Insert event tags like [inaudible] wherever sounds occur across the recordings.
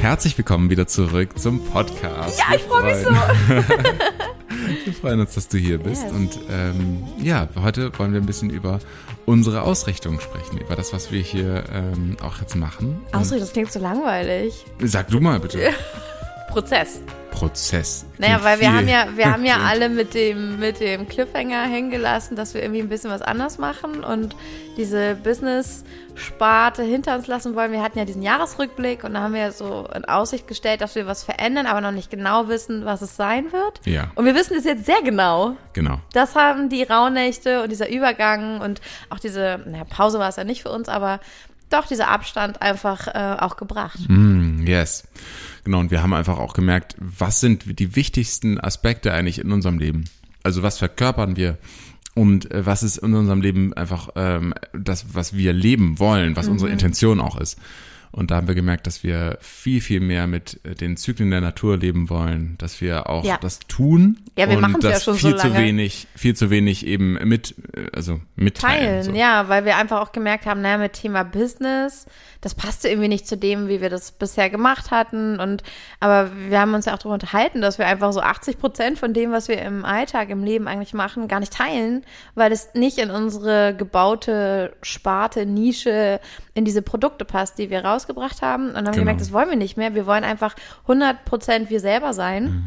Herzlich willkommen wieder zurück zum Podcast. Ja, ich freue mich so. [laughs] Wir freuen uns, dass du hier bist. Yes. Und ähm, ja, heute wollen wir ein bisschen über unsere Ausrichtung sprechen, über das, was wir hier ähm, auch jetzt machen. Ausrede, das klingt so langweilig. Sag du mal bitte. [laughs] Prozess. Prozess. Naja, weil wir haben ja, wir haben ja alle mit dem, mit dem Cliffhanger hängen gelassen, dass wir irgendwie ein bisschen was anders machen und diese Business-Sparte hinter uns lassen wollen. Wir hatten ja diesen Jahresrückblick und da haben wir so in Aussicht gestellt, dass wir was verändern, aber noch nicht genau wissen, was es sein wird. Ja. Und wir wissen es jetzt sehr genau. Genau. Das haben die Rauhnächte und dieser Übergang und auch diese, naja, Pause war es ja nicht für uns, aber doch dieser Abstand einfach äh, auch gebracht. Mm, yes. Genau, und wir haben einfach auch gemerkt, was sind die wichtigsten Aspekte eigentlich in unserem Leben? Also was verkörpern wir? Und äh, was ist in unserem Leben einfach ähm, das, was wir leben wollen, was Mhm. unsere Intention auch ist? Und da haben wir gemerkt, dass wir viel, viel mehr mit äh, den Zyklen der Natur leben wollen, dass wir auch Ja. das tun Ja, wir und machen's ja das schon so viel zu lange. wenig, viel zu wenig eben mit, äh, also mitteilen. Teilen, so. ja, weil wir einfach auch gemerkt haben, naja, mit Thema Business, das passte irgendwie nicht zu dem, wie wir das bisher gemacht hatten. Und aber wir haben uns ja auch darüber unterhalten, dass wir einfach so 80 Prozent von dem, was wir im Alltag, im Leben eigentlich machen, gar nicht teilen, weil es nicht in unsere gebaute Sparte, Nische, in diese Produkte passt, die wir rausgebracht haben. Und haben Genau. gemerkt, das wollen wir nicht mehr. Wir wollen einfach 100 Prozent wir selber sein. Mhm.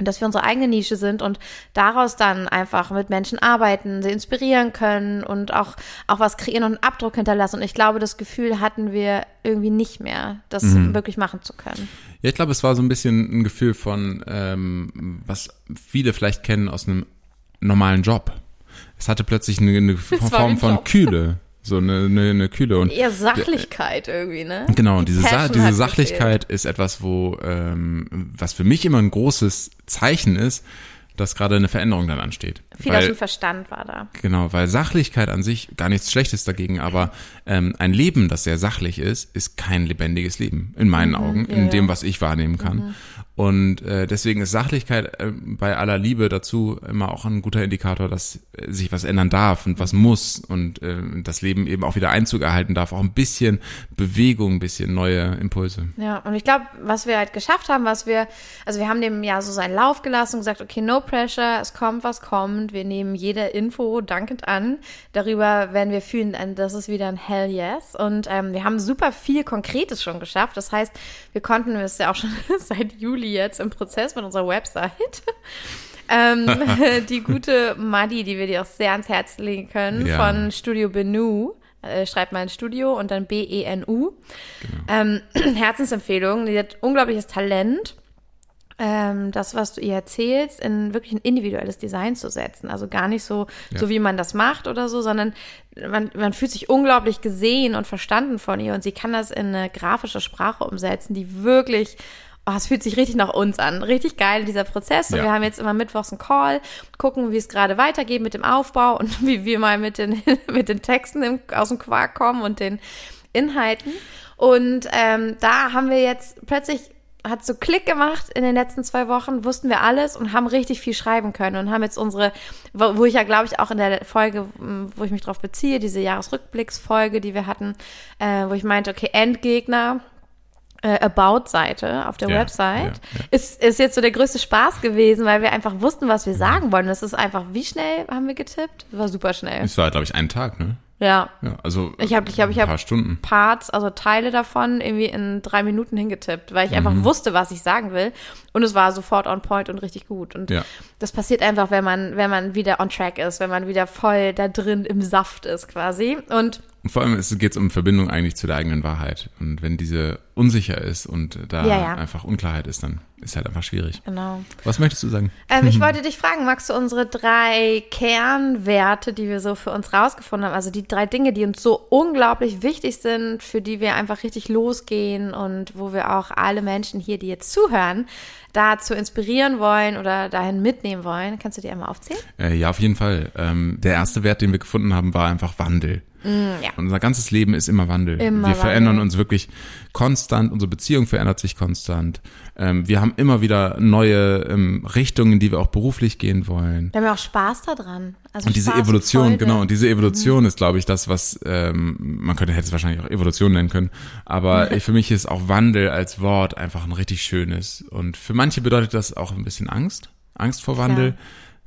Und dass wir unsere eigene Nische sind und daraus dann einfach mit Menschen arbeiten, sie inspirieren können und auch, auch was kreieren und einen Abdruck hinterlassen. Und ich glaube, das Gefühl hatten wir irgendwie nicht mehr, das Mhm. wirklich machen zu können. Ja, ich glaube, es war so ein bisschen ein Gefühl von, ähm, was viele vielleicht kennen aus einem normalen Job. Es hatte plötzlich eine, eine [laughs] Form ein von. Kühle. [laughs] So eine, eine, eine Kühle. Und Eher Sachlichkeit irgendwie, ne? genau, und diese, Sa diese Sachlichkeit ist etwas, wo, ähm, was für mich immer ein großes Zeichen ist, dass gerade eine Veränderung dann ansteht. Viel aus Weil- dem Verstand war da. Genau, weil Sachlichkeit an sich gar nichts Schlechtes dagegen, aber ähm, ein Leben, das sehr sachlich ist, ist kein lebendiges Leben, in meinen Augen, in Mhm, ja. dem, was ich wahrnehmen kann. Und äh, deswegen ist Sachlichkeit äh, bei aller Liebe dazu immer auch ein guter Indikator, dass äh, sich was ändern darf und was muss und äh, das Leben eben auch wieder Einzug erhalten darf, auch ein bisschen Bewegung, ein bisschen neue Impulse. Ja, und ich glaube, was wir halt geschafft haben, was wir, also wir haben dem ja so seinen Lauf gelassen und gesagt, okay, no pressure, es kommt, was kommt. Wir nehmen jede Info dankend an. Darüber werden wir fühlen, das ist wieder ein Hell yes. Und ähm, wir haben super viel Konkretes schon geschafft. Das heißt, wir konnten, wir ist ja auch schon [laughs] seit Juli jetzt im Prozess mit unserer Website. [laughs] ähm, [laughs] die gute Madi, die wir dir auch sehr ans Herz legen können, Ja. von Studio Benu. Äh, schreibt mal ein Studio und dann B-E-N-U. Ähm, [clears throat] Herzensempfehlung. Die hat unglaubliches Talent, ähm, das, was du ihr erzählst, in wirklich ein individuelles Design zu setzen. Also gar nicht so, Ja. so wie man das macht oder so, sondern man, man fühlt sich unglaublich gesehen und verstanden von ihr und sie kann das in eine grafische Sprache umsetzen, die wirklich Oh, es fühlt sich richtig nach uns an. Richtig geil, dieser Prozess. Und Ja. wir haben jetzt immer mittwochs einen Call, gucken, wie es gerade weitergeht mit dem Aufbau und [laughs] wie wir mal mit den, [laughs] mit den Texten im, aus dem Quark kommen und den Inhalten. Und ähm, da haben wir jetzt plötzlich hat so Klick gemacht in den letzten zwei Wochen, wussten wir alles und haben richtig viel schreiben können und haben jetzt unsere, wo ich ja glaube ich auch in der Folge, m, wo ich mich drauf beziehe, diese Jahresrückblicksfolge, die wir hatten, äh, wo ich meinte, okay, Endgegner, äh, About-Seite auf der Ja, Website, ja, ja. Ist, ist jetzt so der größte Spaß gewesen, weil wir einfach wussten, was wir sagen wollen. Das ist einfach, wie schnell haben wir getippt? Das war super schnell. Es war, glaube ich, ein Tag, ne? Ja. Ja, also Ich habe ich hab, ich hab Stunden. Parts, also Teile davon irgendwie in drei Minuten hingetippt, weil ich einfach Mhm. wusste, was ich sagen will. Und es war sofort on point und richtig gut. Und Ja. das passiert einfach, wenn man, wenn man wieder on track ist, wenn man wieder voll da drin im Saft ist quasi. Und Und vor allem geht es um Verbindung eigentlich zu der eigenen Wahrheit. Und wenn diese unsicher ist und da Ja, ja. einfach Unklarheit ist, dann ist halt einfach schwierig. genau. Was möchtest du sagen? Ähm, ich [laughs] wollte dich fragen, magst du unsere drei Kernwerte, die wir so für uns rausgefunden haben, also die drei Dinge, die uns so unglaublich wichtig sind, für die wir einfach richtig losgehen und wo wir auch alle Menschen hier, die jetzt zuhören, dazu inspirieren wollen oder dahin mitnehmen wollen. Kannst du die einmal aufzählen? Äh, ja, auf jeden Fall. Ähm, der erste Wert, den wir gefunden haben, war einfach Wandel. Mm, ja. Und unser ganzes Leben ist immer Wandel. Immer wir verändern Wandel. uns wirklich konstant, unsere Beziehung verändert sich konstant. Ähm, wir haben immer wieder neue ähm, Richtungen, in die wir auch beruflich gehen wollen. Wir haben ja auch Spaß daran. Also Und diese Spaß Evolution, Freude. genau, und diese Evolution ist, glaube ich, das, was ähm, man könnte hätte es wahrscheinlich auch Evolution nennen können, aber [laughs] für mich ist auch Wandel als Wort einfach ein richtig schönes. Und für manche bedeutet das auch ein bisschen Angst, Angst vor Wandel.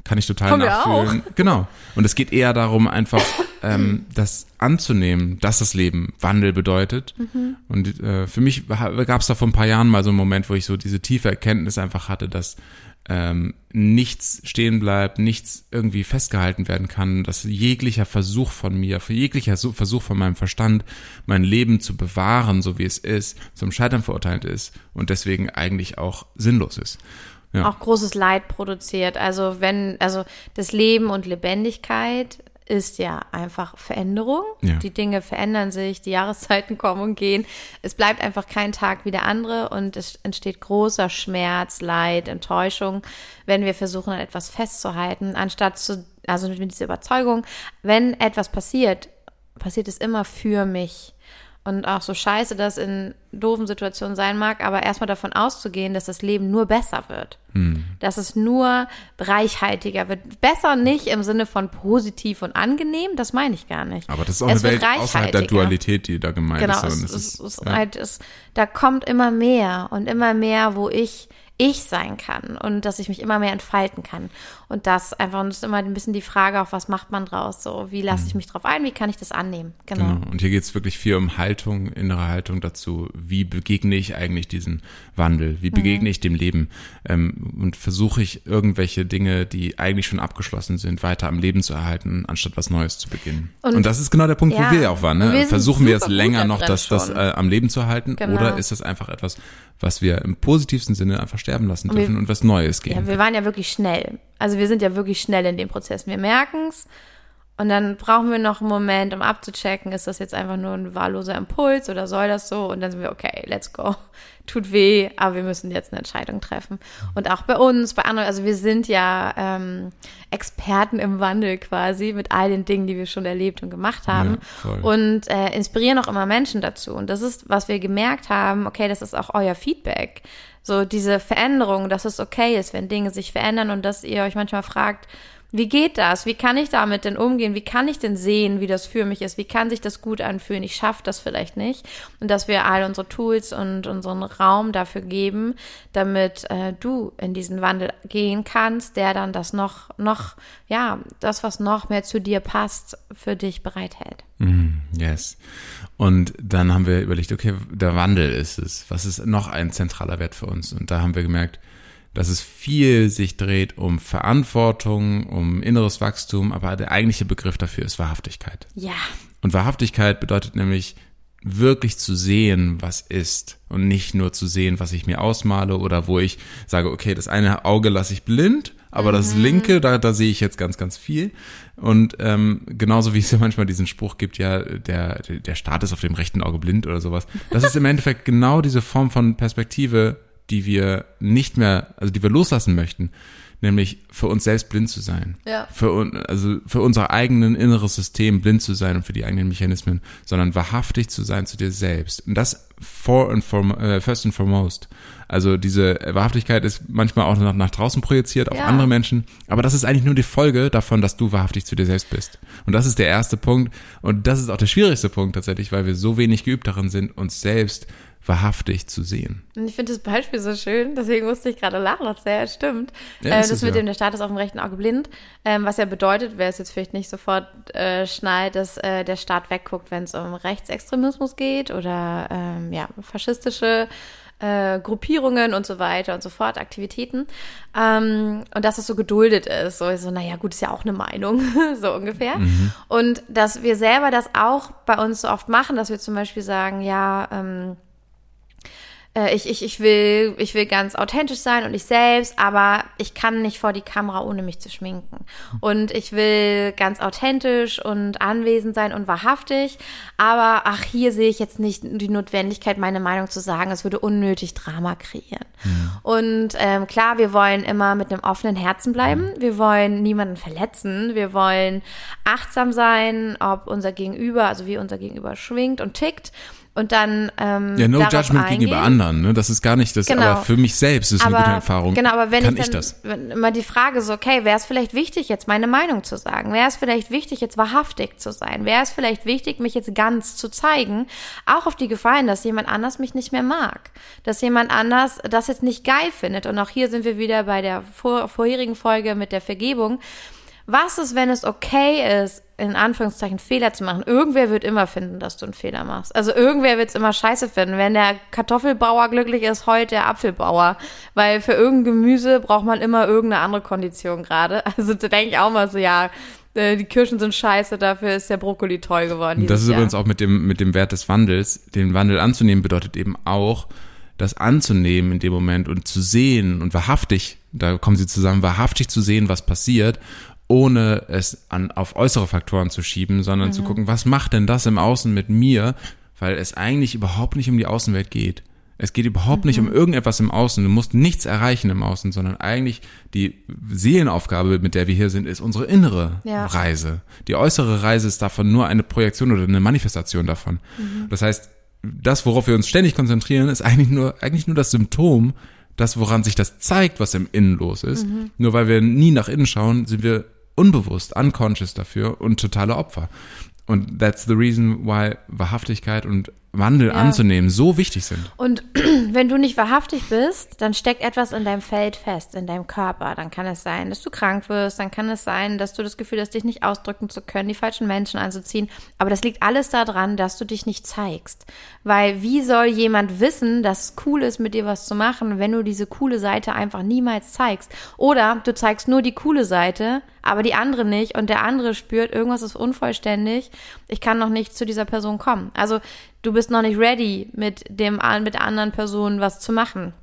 Kann ich total wir nachfühlen. Genau. Und es geht eher darum, einfach [coughs] ähm, das anzunehmen, dass das Leben Wandel bedeutet. Mhm. Und äh, für mich gab es da vor ein paar Jahren mal so einen Moment, wo ich so diese tiefe Erkenntnis einfach hatte, dass ähm, nichts stehen bleibt, nichts irgendwie festgehalten werden kann, dass jeglicher Versuch von mir, für jeglicher Su- Versuch von meinem Verstand, mein Leben zu bewahren, so wie es ist, zum Scheitern verurteilt ist und deswegen eigentlich auch sinnlos ist. Ja. auch großes Leid produziert. Also wenn, also das Leben und Lebendigkeit ist ja einfach Veränderung. Ja. Die Dinge verändern sich, die Jahreszeiten [laughs] kommen und gehen. Es bleibt einfach kein Tag wie der andere und es entsteht großer Schmerz, Leid, Enttäuschung, wenn wir versuchen, an etwas festzuhalten, anstatt zu, also mit dieser Überzeugung, wenn etwas passiert, passiert es immer für mich. Und auch so scheiße das in doofen Situationen sein mag, aber erstmal davon auszugehen, dass das Leben nur besser wird. Hm. Dass es nur reichhaltiger wird. Besser nicht im Sinne von positiv und angenehm, das meine ich gar nicht. Aber das ist auch Es eine Welt außerhalb der. Dualität, die da gemeint Genau, ist. es, Und es, es es, ja. halt, es, da kommt immer mehr und immer mehr, wo ich ich sein kann und dass ich mich immer mehr entfalten kann. Und das einfach, und das ist immer ein bisschen die Frage, auch was macht man draus? So, wie lasse ich mich drauf ein? Wie kann ich das annehmen? Genau. Mhm. Genau. Und hier geht es wirklich viel um Haltung, innere Haltung dazu. Wie begegne ich eigentlich diesen Wandel? Wie begegne ich dem Leben? Ähm, und versuche ich irgendwelche Dinge, die eigentlich schon abgeschlossen sind, weiter am Leben zu erhalten, anstatt was Neues zu beginnen. Und, Und- das ist genau der Punkt, ja, wo wir auch waren. Ne? wir Versuchen wir gut länger noch das, das äh, am Leben zu halten? Genau. Oder ist das einfach etwas, was wir im positivsten Sinne einfach sterben lassen wir- dürfen und was Neues gehen? Ja, wir waren ja wirklich schnell. Also wir sind ja wirklich schnell in dem Prozess. Wir merken es und dann brauchen wir noch einen Moment, um abzuchecken, ist das jetzt einfach nur ein wahlloser Impuls oder soll das so? Und dann sind wir, okay, let's go. [laughs] Tut weh, aber wir müssen jetzt eine Entscheidung treffen. Und auch bei uns, bei anderen, also wir sind ja ähm, Experten im Wandel quasi mit all den Dingen, die wir schon erlebt und gemacht haben. Ja, und äh, inspirieren auch immer Menschen dazu. Und das ist, was wir gemerkt haben, okay, das ist auch euer Feedback. So diese Veränderung, dass es okay ist, wenn Dinge sich verändern und dass ihr euch manchmal fragt, wie geht das? Wie kann ich damit denn umgehen? Wie kann ich denn sehen, wie das für mich ist? Wie kann sich das gut anfühlen? Ich schaffe das vielleicht nicht. Und dass wir all unsere Tools und unseren Raum dafür geben, damit äh, du in diesen Wandel gehen kannst, der dann das noch, noch, ja, das, was noch mehr zu dir passt, für dich bereithält. Yes. Und dann haben wir überlegt, okay, der Wandel ist es. Was ist noch ein zentraler Wert für uns? Und da haben wir gemerkt, dass es viel sich dreht um Verantwortung, um inneres Wachstum, aber der eigentliche Begriff dafür ist Wahrhaftigkeit. Ja. Und Wahrhaftigkeit bedeutet nämlich wirklich zu sehen, was ist und nicht nur zu sehen, was ich mir ausmale oder wo ich sage, okay, das eine Auge lasse ich blind, aber das linke, da, da sehe ich jetzt ganz, ganz viel. Und ähm, genauso wie es ja manchmal diesen Spruch gibt, ja, der, der Staat ist auf dem rechten Auge blind oder sowas. Das ist im Endeffekt genau diese Form von Perspektive, die wir nicht mehr, also die wir loslassen möchten, nämlich für uns selbst blind zu sein. Ja. Für, also für unser eigenen inneres System blind zu sein und für die eigenen Mechanismen, sondern wahrhaftig zu sein zu dir selbst. Und das for and form, äh, first and foremost. Also diese Wahrhaftigkeit ist manchmal auch nach, nach draußen projiziert auf Ja. andere Menschen, aber das ist eigentlich nur die Folge davon, dass du wahrhaftig zu dir selbst bist. Und das ist der erste Punkt und das ist auch der schwierigste Punkt tatsächlich, weil wir so wenig geübt darin sind, uns selbst wahrhaftig zu sehen. Und ich finde das Beispiel so schön, deswegen musste ich gerade lachen, das ja stimmt. Ja, äh, das mit ja. dem, der Staat ist auf dem rechten Auge blind, ähm, was ja bedeutet, wer es jetzt vielleicht nicht sofort äh, schnallt, dass äh, der Staat wegguckt, wenn es um Rechtsextremismus geht oder ähm, ja, faschistische äh, Gruppierungen und so weiter und so fort, Aktivitäten. Ähm, und dass es so geduldet ist. So, so, naja, gut, ist ja auch eine Meinung, [laughs] so ungefähr. Und dass wir selber das auch bei uns so oft machen, dass wir zum Beispiel sagen, ja, ähm, äh, ich, ich, ich, will, ich will ganz authentisch sein und ich selbst, aber ich kann nicht vor die Kamera, ohne mich zu schminken. Und ich will ganz authentisch und anwesend sein und wahrhaftig, aber ach, hier sehe ich jetzt nicht die Notwendigkeit, meine Meinung zu sagen. Es würde unnötig Drama kreieren. Mhm. Und ähm, klar, wir wollen immer mit einem offenen Herzen bleiben. Wir wollen niemanden verletzen. Wir wollen achtsam sein, ob unser Gegenüber, also wie unser Gegenüber schwingt und tickt und dann ähm, ja no judgment eingehen. gegenüber anderen ne? Das ist gar nicht das genau. aber für mich selbst ist aber, eine gute Erfahrung. genau aber wenn kann ich, dann, ich das immer die Frage so okay wäre es vielleicht wichtig jetzt meine Meinung zu sagen? Wäre es vielleicht wichtig jetzt wahrhaftig zu sein? Wäre es vielleicht wichtig mich jetzt ganz zu zeigen? Auch auf die Gefahr hin dass jemand anders mich nicht mehr mag. Dass jemand anders das jetzt nicht geil findet. Und auch hier sind wir wieder bei der vor, vorherigen Folge mit der Vergebung. Was ist, wenn es okay ist, in Anführungszeichen Fehler zu machen? Irgendwer wird immer finden, dass du einen Fehler machst. Also irgendwer wird es immer scheiße finden. Wenn der Kartoffelbauer glücklich ist, heute der Apfelbauer. Weil für irgendein Gemüse braucht man immer irgendeine andere Kondition gerade. [laughs] Also da denke ich auch mal so, ja, äh, die Kirschen sind scheiße, dafür ist der Brokkoli toll geworden. Das ist Jahr. übrigens auch mit dem, mit dem Wert des Wandels. Den Wandel anzunehmen bedeutet eben auch, das anzunehmen in dem Moment und zu sehen und wahrhaftig, da kommen sie zusammen, wahrhaftig zu sehen, was passiert ohne es an, auf äußere Faktoren zu schieben, sondern mhm. zu gucken, was macht denn das im Außen mit mir, weil es eigentlich überhaupt nicht um die Außenwelt geht. Es geht überhaupt mhm. nicht um mhm. irgendetwas im Außen. Du musst nichts erreichen im Außen, sondern eigentlich die Seelenaufgabe, mit der wir hier sind, ist unsere innere ja. Reise. Die äußere Reise ist davon nur eine Projektion oder eine Manifestation davon. Mhm. Das heißt, das, worauf wir uns ständig konzentrieren, ist eigentlich nur, eigentlich nur das Symptom, das, woran sich das zeigt, was im Innen los ist. Mhm. Nur weil wir nie nach innen schauen, sind wir unbewusst, unconscious dafür und totale Opfer. Und that's the reason why Wahrhaftigkeit und Wandel ja. anzunehmen so wichtig sind. Und [clears throat] wenn du nicht wahrhaftig bist, dann steckt etwas in deinem Feld fest, in deinem Körper. Dann kann es sein, dass du krank wirst, dann kann es sein, dass du das Gefühl hast, dich nicht ausdrücken zu können, die falschen Menschen anzuziehen. Aber das liegt alles daran, dass du dich nicht zeigst. Weil wie soll jemand wissen, dass es cool ist, mit dir was zu machen, wenn du diese coole Seite einfach niemals zeigst? Oder du zeigst nur die coole Seite, aber die andere nicht und der andere spürt, irgendwas ist unvollständig, ich kann noch nicht zu dieser Person kommen. Also du bist noch nicht ready, mit dem mit der anderen Person was zu machen,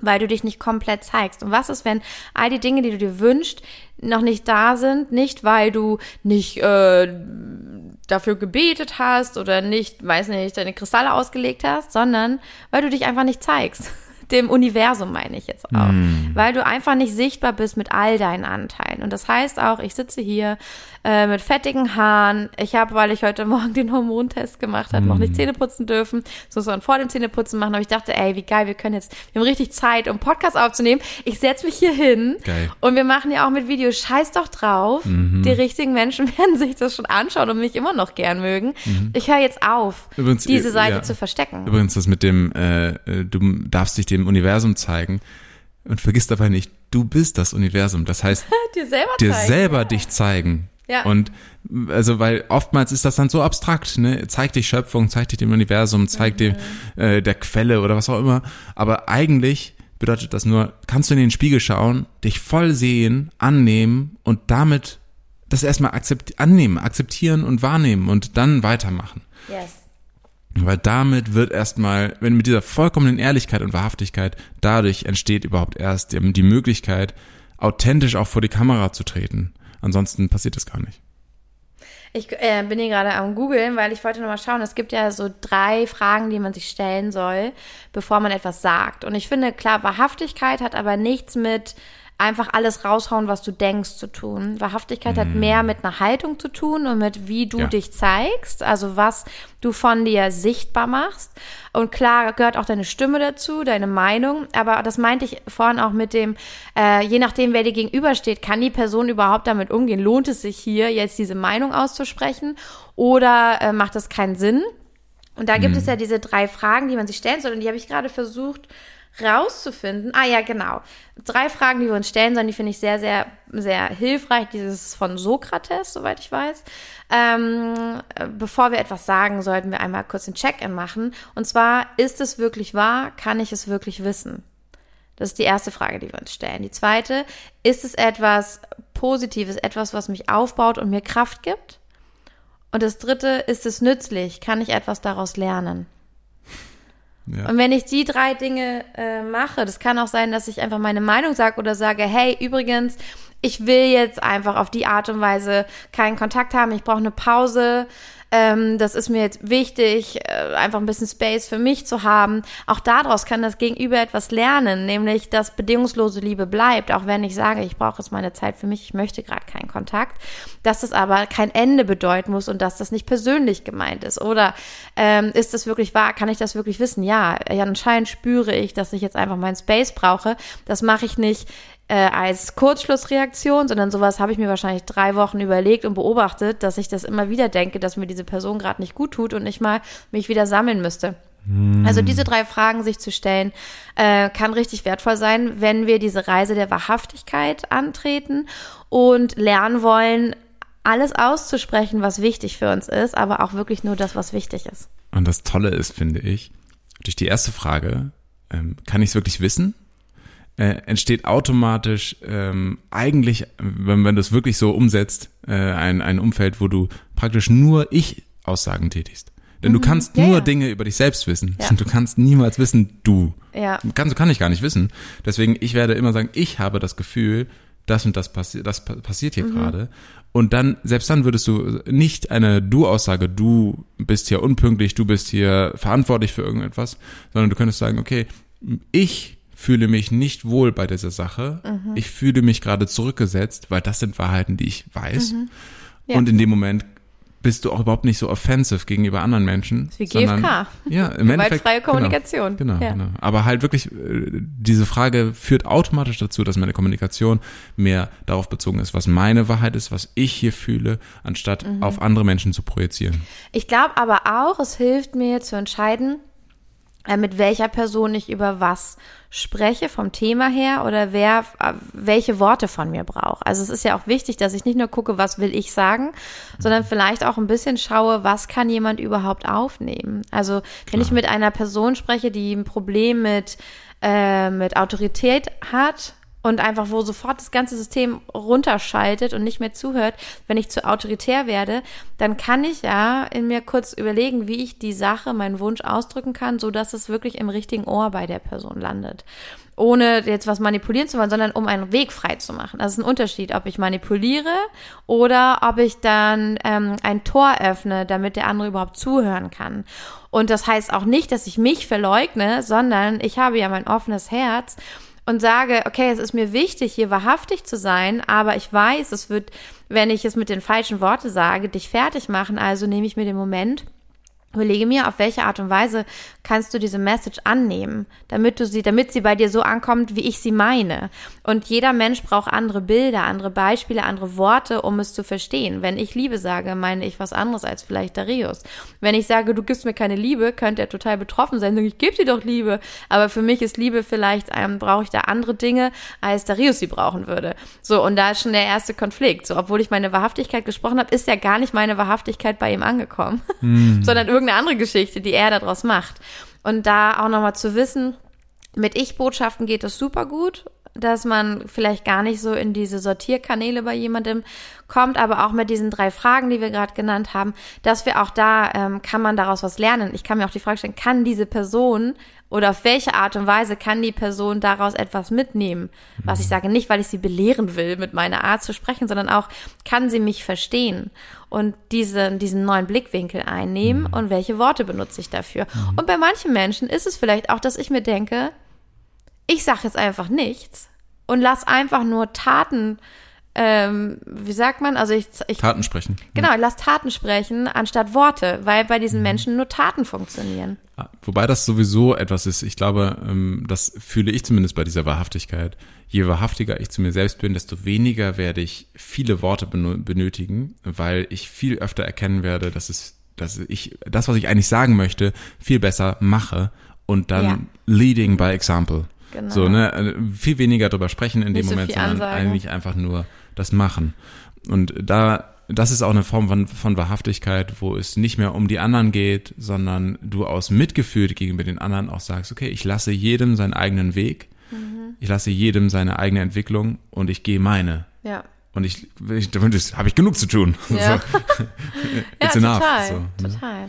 weil du dich nicht komplett zeigst. Und was ist, wenn all die Dinge, die du dir wünschst, noch nicht da sind, nicht weil du nicht äh, dafür gebetet hast oder nicht, weiß nicht, deine Kristalle ausgelegt hast, sondern weil du dich einfach nicht zeigst [laughs] dem Universum meine ich jetzt auch. Mm. Weil du einfach nicht sichtbar bist mit all deinen Anteilen. Und das heißt auch, ich sitze hier äh, mit fettigen Haaren. Ich habe, weil ich heute [laughs] Morgen den Hormontest gemacht habe, mm. noch nicht Zähne putzen dürfen. Das muss man vor dem Zähneputzen machen. Aber ich dachte, ey, wie geil, wir können jetzt, wir haben richtig Zeit, um Podcast aufzunehmen. Ich setze mich hier hin geil. und wir machen ja auch mit Videos. Scheiß doch drauf. Mm Die richtigen Menschen [laughs] werden sich das schon anschauen und mich immer noch gern mögen. -hmm. Ich höre jetzt auf, Übrigens, diese Seite ja. zu verstecken. Übrigens, das mit dem, äh, äh du darfst dich dem Universum zeigen und vergiss dabei nicht, du bist das Universum. Das heißt, [laughs] dir selber, dir zeigen. selber dich zeigen. Ja. Und also, weil oftmals ist das dann so abstrakt, ne? Zeig dich Schöpfung, zeig dich dem Universum, zeig mhm. dir äh, der Quelle oder was auch immer. Aber eigentlich bedeutet das nur, kannst du in den Spiegel schauen, dich voll sehen, annehmen und damit das erstmal akzept annehmen, akzeptieren und wahrnehmen und dann weitermachen. Yes. Weil damit wird erstmal, wenn mit dieser vollkommenen Ehrlichkeit und Wahrhaftigkeit, dadurch entsteht überhaupt erst die Möglichkeit, authentisch auch vor die Kamera zu treten. Ansonsten passiert das gar nicht. Ich äh, bin hier gerade am googeln, weil ich wollte nochmal schauen. Es gibt ja so drei Fragen, die man sich stellen soll, bevor man etwas sagt. Und ich finde, klar, Wahrhaftigkeit hat aber nichts mit einfach alles raushauen, was du denkst zu tun. Wahrhaftigkeit mm. hat mehr mit einer Haltung zu tun und mit wie du ja. dich zeigst, also was du von dir sichtbar machst. Und klar gehört auch deine Stimme dazu, deine Meinung. Aber das meinte ich vorhin auch mit dem, äh, je nachdem, wer dir gegenübersteht, kann die Person überhaupt damit umgehen? Lohnt es sich hier jetzt diese Meinung auszusprechen oder äh, macht das keinen Sinn? Und da gibt mm. es ja diese drei Fragen, die man sich stellen soll. Und die habe ich gerade versucht rauszufinden. Ah ja, genau. Drei Fragen, die wir uns stellen sollen, die finde ich sehr, sehr, sehr hilfreich. Dieses von Sokrates, soweit ich weiß. Ähm, bevor wir etwas sagen, sollten wir einmal kurz ein Check-in machen. Und zwar, ist es wirklich wahr? Kann ich es wirklich wissen? Das ist die erste Frage, die wir uns stellen. Die zweite, ist es etwas Positives, etwas, was mich aufbaut und mir Kraft gibt? Und das dritte, ist es nützlich? Kann ich etwas daraus lernen? Ja. Und wenn ich die drei Dinge äh, mache, das kann auch sein, dass ich einfach meine Meinung sage oder sage, hey, übrigens, ich will jetzt einfach auf die Art und Weise keinen Kontakt haben, ich brauche eine Pause ähm, das ist mir jetzt wichtig, äh, einfach ein bisschen Space für mich zu haben. Auch daraus kann das Gegenüber etwas lernen, nämlich, dass bedingungslose Liebe bleibt, auch wenn ich sage, ich brauche jetzt meine Zeit für mich, ich möchte gerade keinen Kontakt, dass das aber kein Ende bedeuten muss und dass das nicht persönlich gemeint ist. Oder ähm, ist das wirklich wahr? Kann ich das wirklich wissen? Ja, anscheinend spüre ich, dass ich jetzt einfach meinen Space brauche. Das mache ich nicht äh, als Kurzschlussreaktion, sondern sowas habe ich mir wahrscheinlich drei Wochen überlegt und beobachtet, dass ich das immer wieder denke, dass mir diese Person gerade nicht gut tut und ich mal mich wieder sammeln müsste. Hm. Also diese drei Fragen sich zu stellen, äh, kann richtig wertvoll sein, wenn wir diese Reise der Wahrhaftigkeit antreten und lernen wollen, alles auszusprechen, was wichtig für uns ist, aber auch wirklich nur das, was wichtig ist. Und das Tolle ist, finde ich, durch die erste Frage, ähm, kann ich es wirklich wissen? Äh, entsteht automatisch ähm, eigentlich, wenn man das wirklich so umsetzt, äh, ein, ein Umfeld, wo du praktisch nur Ich-Aussagen tätigst. Denn mhm. du kannst ja, nur ja. Dinge über dich selbst wissen. Ja. [laughs] Du kannst niemals wissen, du. Ja. Kannst, kann ich gar nicht wissen. Deswegen, ich werde immer sagen, ich habe das Gefühl, das und das passiert, das passiert hier mhm. gerade. Und dann, selbst dann würdest du nicht eine Du-Aussage, du bist hier unpünktlich, du bist hier verantwortlich für irgendetwas, sondern du könntest sagen, okay, ich fühle mich nicht wohl bei dieser Sache. Mhm. Ich fühle mich gerade zurückgesetzt, weil das sind Wahrheiten, die ich weiß. Mhm. Ja. Und in dem Moment bist du auch überhaupt nicht so offensive gegenüber anderen Menschen. Das ist wie GFK. Sondern, ja, im Endeffekt. freie genau. Kommunikation. Genau, genau, ja. genau. Aber halt wirklich, äh, diese Frage führt automatisch dazu, dass meine Kommunikation mehr darauf bezogen ist, was meine Wahrheit ist, was ich hier fühle, anstatt mhm. auf andere Menschen zu projizieren. Ich glaube aber auch, es hilft mir zu entscheiden, mit welcher Person ich über was spreche vom Thema her oder wer äh, welche Worte von mir braucht. Also es ist ja auch wichtig, dass ich nicht nur gucke, was will ich sagen, sondern vielleicht auch ein bisschen schaue, was kann jemand überhaupt aufnehmen. Also wenn ich mit einer Person spreche, die ein Problem mit äh, mit Autorität hat, und einfach, wo sofort das ganze System runterschaltet und nicht mehr zuhört, wenn ich zu autoritär werde, dann kann ich ja in mir kurz überlegen, wie ich die Sache, meinen Wunsch ausdrücken kann, so dass es wirklich im richtigen Ohr bei der Person landet ohne jetzt was manipulieren zu wollen, sondern um einen Weg frei zu machen. Das ist ein Unterschied, ob ich manipuliere oder ob ich dann ähm, ein Tor öffne, damit der andere überhaupt zuhören kann. Und das heißt auch nicht, dass ich mich verleugne, sondern ich habe ja mein offenes Herz und sage, okay, es ist mir wichtig, hier wahrhaftig zu sein, aber ich weiß, es wird, wenn ich es mit den falschen Worten sage, dich fertig machen. Also nehme ich mir den Moment Überlege mir, auf welche Art und Weise kannst du diese Message annehmen, damit du sie, damit sie bei dir so ankommt, wie ich sie meine. Und jeder Mensch braucht andere Bilder, andere Beispiele, andere Worte, um es zu verstehen. Wenn ich Liebe sage, meine ich was anderes als vielleicht Darius. Wenn ich sage, du gibst mir keine Liebe, könnte er total betroffen sein. Ich gebe dir doch Liebe. Aber für mich ist Liebe vielleicht, ähm, brauche ich da andere Dinge, als Darius sie brauchen würde. So, und da ist schon der erste Konflikt. So, obwohl ich meine Wahrhaftigkeit gesprochen habe, ist ja gar nicht meine Wahrhaftigkeit bei ihm angekommen, hm. [laughs] sondern irgendeine andere Geschichte, die er daraus macht. Und da auch nochmal zu wissen, mit Ich-Botschaften geht es super gut, dass man vielleicht gar nicht so in diese Sortierkanäle bei jemandem kommt, aber auch mit diesen drei Fragen, die wir gerade genannt haben, dass wir auch da, ähm, kann man daraus was lernen. Ich kann mir auch die Frage stellen, kann diese Person oder auf welche Art und Weise kann die Person daraus etwas mitnehmen? Was ich mhm. sage, nicht, weil ich sie belehren will, mit meiner Art zu sprechen, sondern auch, kann sie mich verstehen und diesen, diesen neuen Blickwinkel einnehmen mhm. und welche Worte benutze ich dafür? Mhm. Und bei manchen Menschen ist es vielleicht auch, dass ich mir denke, ich sage jetzt einfach nichts und lass einfach nur Taten ähm, wie sagt man? Also ich, ich Taten sprechen. Genau, lass Taten sprechen anstatt Worte, weil bei diesen. Menschen nur Taten funktionieren. Wobei das sowieso etwas ist, ich glaube, ähm, das fühle ich zumindest bei dieser Wahrhaftigkeit. Je wahrhaftiger ich zu mir selbst bin, desto weniger werde ich viele Worte benötigen, weil ich viel öfter erkennen werde, dass es, dass ich das, was ich eigentlich sagen möchte, viel besser mache und dann ja. leading by example. Genau. So, ne, äh, viel weniger drüber sprechen in Nicht dem so Moment, sondern Ansage. eigentlich einfach nur das machen. Und da, das ist auch eine Form von, von Wahrhaftigkeit, wo es nicht mehr um die anderen geht, sondern du aus Mitgefühl gegenüber den anderen auch sagst, okay, ich lasse jedem seinen eigenen Weg, mhm. ich lasse jedem seine eigene Entwicklung und ich gehe meine. Ja. Und ich, ich damit habe ich genug zu tun. Ja, [laughs] so. [laughs] ja total, so. Ne? total.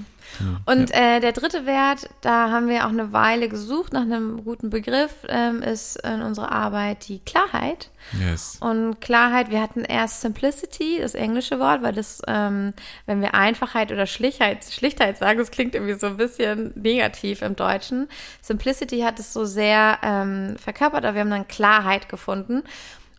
Und ja. äh, der dritte Wert, da haben wir auch eine Weile gesucht nach einem guten Begriff, ähm, ist in unserer Arbeit die Klarheit. Yes. Und Klarheit, wir hatten erst Simplicity, das englische Wort, weil das, ähm, wenn wir Einfachheit oder Schlichtheit, Schlichtheit sagen, das klingt irgendwie so ein bisschen negativ im Deutschen. Simplicity hat es so sehr ähm, verkörpert, aber wir haben dann Klarheit gefunden.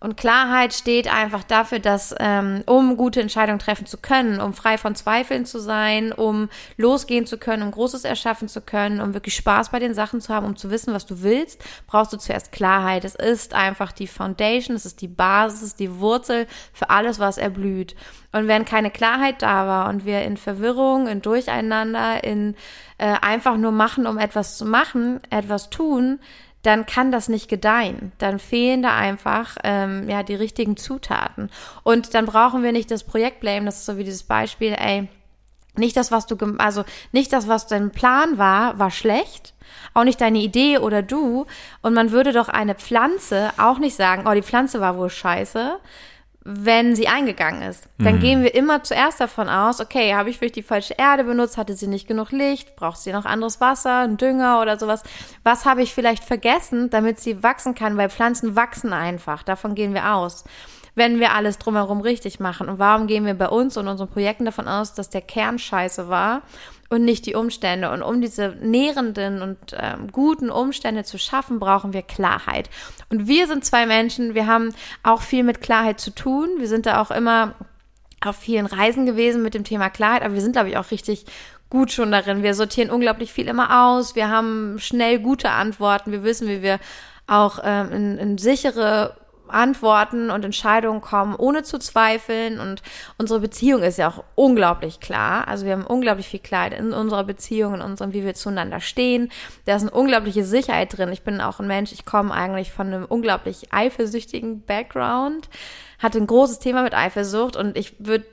Und Klarheit steht einfach dafür, dass ähm, um gute Entscheidungen treffen zu können, um frei von Zweifeln zu sein, um losgehen zu können, um Großes erschaffen zu können, um wirklich Spaß bei den Sachen zu haben, um zu wissen, was du willst, brauchst du zuerst Klarheit. Es ist einfach die Foundation, es ist die Basis, die Wurzel für alles, was erblüht. Und wenn keine Klarheit da war und wir in Verwirrung, in Durcheinander, in äh, einfach nur machen, um etwas zu machen, etwas tun, dann kann das nicht gedeihen. Dann fehlen da einfach ähm, ja die richtigen Zutaten. Und dann brauchen wir nicht das Projekt blame. Das ist so wie dieses Beispiel, ey, nicht das, was du, also nicht das, was dein Plan war, war schlecht. Auch nicht deine Idee oder du. Und man würde doch eine Pflanze auch nicht sagen, oh, die Pflanze war wohl scheiße, wenn sie eingegangen ist. Dann mhm. gehen wir immer zuerst davon aus, okay, habe ich vielleicht die falsche Erde benutzt, hatte sie nicht genug Licht, braucht sie noch anderes Wasser, ein Dünger oder sowas. Was habe ich vielleicht vergessen, damit sie wachsen kann, weil Pflanzen wachsen einfach. Davon gehen wir aus. Wenn wir alles drumherum richtig machen. Und warum gehen wir bei uns und unseren Projekten davon aus, dass der Kern scheiße war und nicht die Umstände. Und um diese nährenden und ähm, guten Umstände zu schaffen, brauchen wir Klarheit. Und wir sind zwei Menschen, wir haben auch viel mit Klarheit zu tun. Wir sind da auch immer auf vielen Reisen gewesen mit dem Thema Klarheit, aber wir sind, glaube ich, auch richtig gut schon darin. Wir sortieren unglaublich viel immer aus. Wir haben schnell gute Antworten. Wir wissen, wie wir auch ähm, in, in sichere Antworten und Entscheidungen kommen, ohne zu zweifeln. Und unsere Beziehung ist ja auch unglaublich klar. Also wir haben unglaublich viel Klarheit in unserer Beziehung, in unserem, wie wir zueinander stehen. Da ist eine unglaubliche Sicherheit drin. Ich bin auch ein Mensch, ich komme eigentlich von einem unglaublich eifersüchtigen Background, hatte ein großes Thema mit Eifersucht und ich würde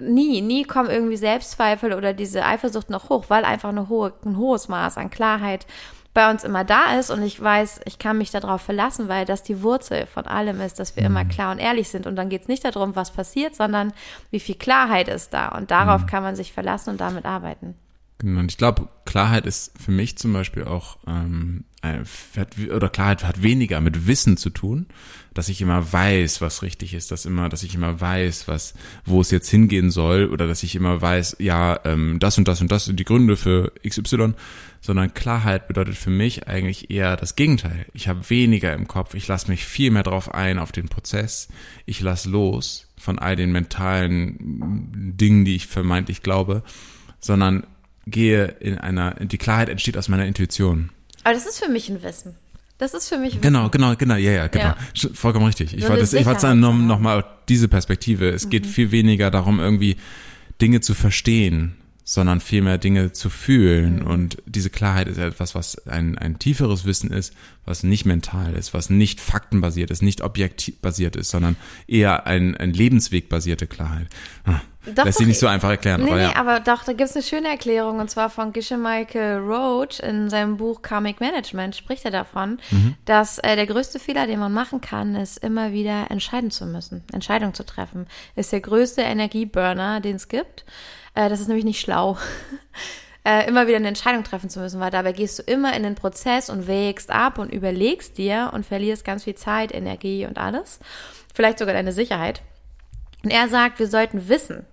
nie, nie kommen irgendwie Selbstzweifel oder diese Eifersucht noch hoch, weil einfach eine hohe, ein hohes Maß an Klarheit bei uns immer da ist und ich weiß, ich kann mich darauf verlassen, weil das die Wurzel von allem ist, dass wir mhm. immer klar und ehrlich sind. Und dann geht es nicht darum, was passiert, sondern wie viel Klarheit ist da. Und darauf mhm. kann man sich verlassen und damit arbeiten. Genau, und ich glaube, Klarheit ist für mich zum Beispiel auch, ähm, hat, oder Klarheit hat weniger mit Wissen zu tun, dass ich immer weiß, was richtig ist, dass immer, dass ich immer weiß, was, wo es jetzt hingehen soll, oder dass ich immer weiß, ja, ähm, das und das und das sind die Gründe für XY, sondern Klarheit bedeutet für mich eigentlich eher das Gegenteil. Ich habe weniger im Kopf, ich lasse mich viel mehr drauf ein, auf den Prozess, ich lasse los von all den mentalen Dingen, die ich vermeintlich glaube, sondern gehe in einer, die Klarheit entsteht aus meiner Intuition. Aber das ist für mich ein Wissen. Das ist für mich Wissen. Genau, genau, genau, ja, ja, genau. Ja. Vollkommen richtig. Ich so wollte, ich wollte sagen, noch, noch diese Perspektive. Es mhm. geht viel weniger darum, irgendwie Dinge zu verstehen, sondern vielmehr Dinge zu fühlen. Mhm. Und diese Klarheit ist etwas, was ein, ein tieferes Wissen ist, was nicht mental ist, was nicht faktenbasiert ist, nicht objektbasiert ist, sondern eher ein, ein lebenswegbasierte Klarheit. Doch, lässt sich nicht so einfach erklären. Nee, aber, ja. nee, aber doch, da gibt es eine schöne Erklärung und zwar von Gische Michael Roach in seinem Buch Karmic Management spricht er davon, mhm. dass äh, der größte Fehler, den man machen kann, ist immer wieder entscheiden zu müssen, Entscheidungen zu treffen. Ist der größte Energieburner, den es gibt. Äh, das ist nämlich nicht schlau. [laughs] äh, immer wieder eine Entscheidung treffen zu müssen, weil dabei gehst du immer in den Prozess und wägst ab und überlegst dir und verlierst ganz viel Zeit, Energie und alles. Vielleicht sogar deine Sicherheit. Und er sagt, wir sollten wissen.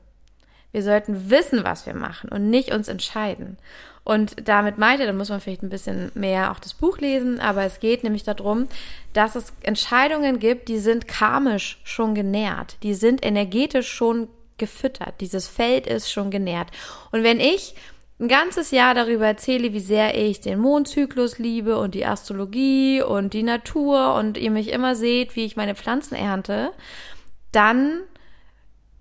Wir sollten wissen, was wir machen und nicht uns entscheiden. Und damit meinte, da muss man vielleicht ein bisschen mehr auch das Buch lesen, aber es geht nämlich darum, dass es Entscheidungen gibt, die sind karmisch schon genährt, die sind energetisch schon gefüttert. Dieses Feld ist schon genährt. Und wenn ich ein ganzes Jahr darüber erzähle, wie sehr ich den Mondzyklus liebe und die Astrologie und die Natur und ihr mich immer seht, wie ich meine Pflanzen ernte, dann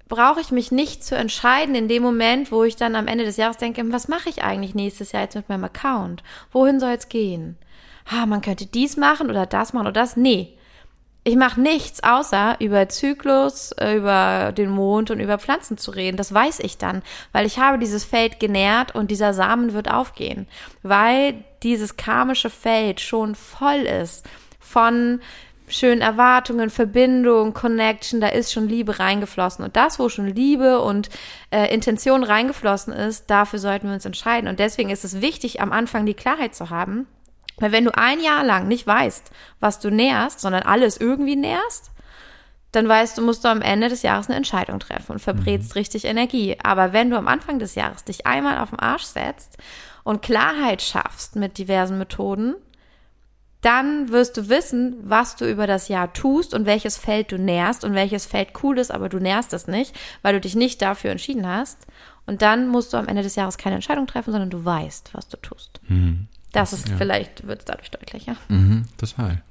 brauche ich mich nicht zu entscheiden in dem Moment, wo ich dann am Ende des Jahres denke, was mache ich eigentlich nächstes Jahr jetzt mit meinem Account? Wohin soll es gehen? Ah, man könnte dies machen oder das machen oder das. Nee, ich mache nichts außer über Zyklus, äh, über den Mond und über Pflanzen zu reden. Das weiß ich dann, weil ich habe dieses Feld genährt und dieser Samen wird aufgehen, weil dieses karmische Feld schon voll ist von schönen Erwartungen, Verbindung, Connection, da ist schon Liebe reingeflossen. Und das, wo schon Liebe und äh, Intention reingeflossen ist, dafür sollten wir uns entscheiden. Und deswegen ist es wichtig, am Anfang die Klarheit zu haben. Weil wenn du ein Jahr lang nicht weißt, was du nährst, sondern alles irgendwie nährst, dann weißt du, musst du am Ende des Jahres eine Entscheidung treffen und verbrätst mhm. richtig Energie. Aber wenn du am Anfang des Jahres dich einmal auf den Arsch setzt und Klarheit schaffst mit diversen Methoden, dann wirst du wissen, was du über das Jahr tust und welches Feld du nährst und welches Feld cool ist, aber du nährst es nicht, weil du dich nicht dafür entschieden hast. Und dann musst du am Ende des Jahres keine Entscheidung treffen, sondern du weißt, was du tust. Mhm. Das ist ja. vielleicht, wird es dadurch deutlicher. Mhm, total.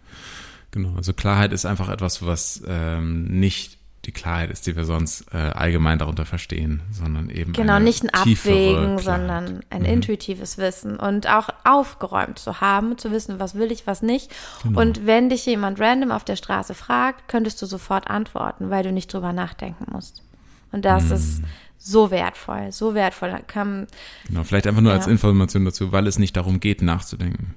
Genau. Also Klarheit ist einfach etwas, was ähm, nicht die Klarheit ist, die wir sonst äh, allgemein darunter verstehen, sondern eben genau nicht ein Abwägen, sondern ein mhm. intuitives Wissen und auch aufgeräumt zu haben, zu wissen, was will ich, was nicht. Genau. Und wenn dich jemand random auf der Straße fragt, könntest du sofort antworten, weil du nicht drüber nachdenken musst. Und das mhm. ist so wertvoll, so wertvoll. Kann, genau, vielleicht einfach nur ja. als Information dazu, weil es nicht darum geht, nachzudenken.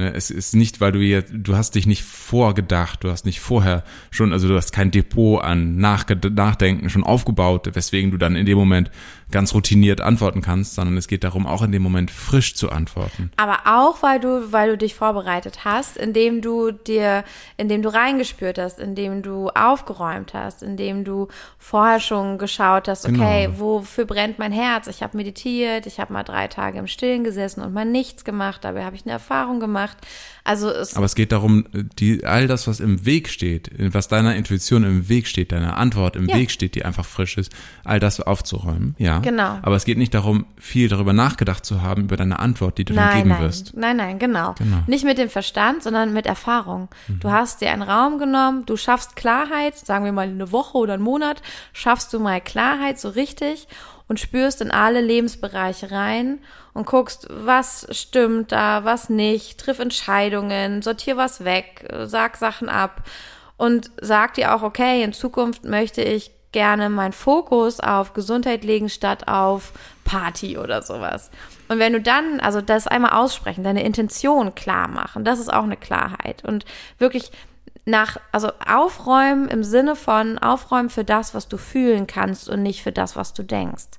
Ne, es ist nicht, weil du jetzt, du hast dich nicht vorgedacht, du hast nicht vorher schon, also du hast kein Depot an Nachdenken schon aufgebaut, weswegen du dann in dem Moment ganz routiniert antworten kannst, sondern es geht darum, auch in dem Moment frisch zu antworten. Aber auch, weil du, weil du dich vorbereitet hast, indem du dir, indem du reingespürt hast, indem du aufgeräumt hast, indem du vorher schon geschaut hast, okay, genau. wofür brennt mein Herz? Ich habe meditiert, ich habe mal drei Tage im Stillen gesessen und mal nichts gemacht, dabei habe ich eine Erfahrung gemacht. Also es Aber es geht darum, die, all das, was im Weg steht, was deiner Intuition im Weg steht, deiner Antwort im ja. Weg steht, die einfach frisch ist, all das aufzuräumen. Ja. Genau. Aber es geht nicht darum, viel darüber nachgedacht zu haben, über deine Antwort, die du nein, dann geben nein. wirst. Nein, nein, genau. genau. Nicht mit dem Verstand, sondern mit Erfahrung. Mhm. Du hast dir einen Raum genommen, du schaffst Klarheit, sagen wir mal eine Woche oder einen Monat, schaffst du mal Klarheit so richtig und spürst in alle Lebensbereiche rein und guckst, was stimmt da, was nicht, triff Entscheidungen, sortier was weg, sag Sachen ab und sag dir auch, okay, in Zukunft möchte ich gerne meinen Fokus auf Gesundheit legen statt auf Party oder sowas. Und wenn du dann, also das einmal aussprechen, deine Intention klar machen, das ist auch eine Klarheit. Und wirklich nach, also aufräumen im Sinne von aufräumen für das, was du fühlen kannst und nicht für das, was du denkst.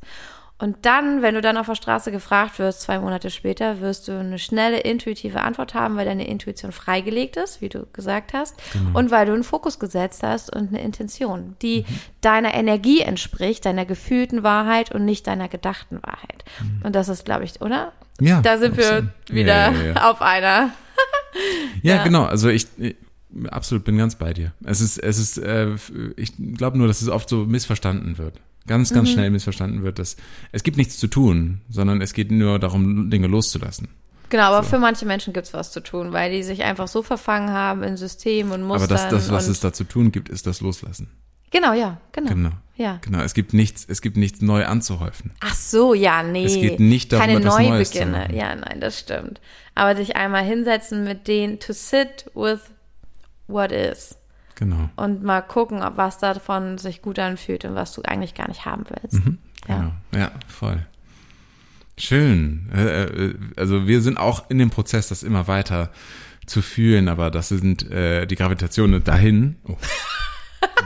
Und dann, wenn du dann auf der Straße gefragt wirst, zwei Monate später, wirst du eine schnelle, intuitive Antwort haben, weil deine Intuition freigelegt ist, wie du gesagt hast, genau. und weil du einen Fokus gesetzt hast und eine Intention, die mhm. deiner Energie entspricht, deiner gefühlten Wahrheit und nicht deiner gedachten Wahrheit. Mhm. Und das ist, glaube ich, oder? Ja. Da sind wir wieder ja, ja, auf einer. [laughs] ja, genau. Also ich, ich absolut bin ganz bei dir. Es ist, es ist, äh, ich glaube nur, dass es oft so missverstanden wird ganz, ganz mhm. schnell missverstanden wird, dass es gibt nichts zu tun, sondern es geht nur darum, Dinge loszulassen. Genau, aber so. für manche Menschen gibt es was zu tun, weil die sich einfach so verfangen haben in System und Mustern. Aber das, das was es da zu tun gibt, ist das Loslassen. Genau, ja, genau. Genau. Ja. Genau, es gibt nichts, es gibt nichts neu anzuhäufen. Ach so, ja, nee. Es geht nicht darum, Keine Neubeginne. Ja, nein, das stimmt. Aber dich einmal hinsetzen mit denen, to sit with what is. Genau. Und mal gucken, ob was davon sich gut anfühlt und was du eigentlich gar nicht haben willst. Mhm, ja. Genau. ja, voll. Schön. Äh, äh, also wir sind auch in dem Prozess, das immer weiter zu fühlen, aber das sind äh, die Gravitationen dahin. Oh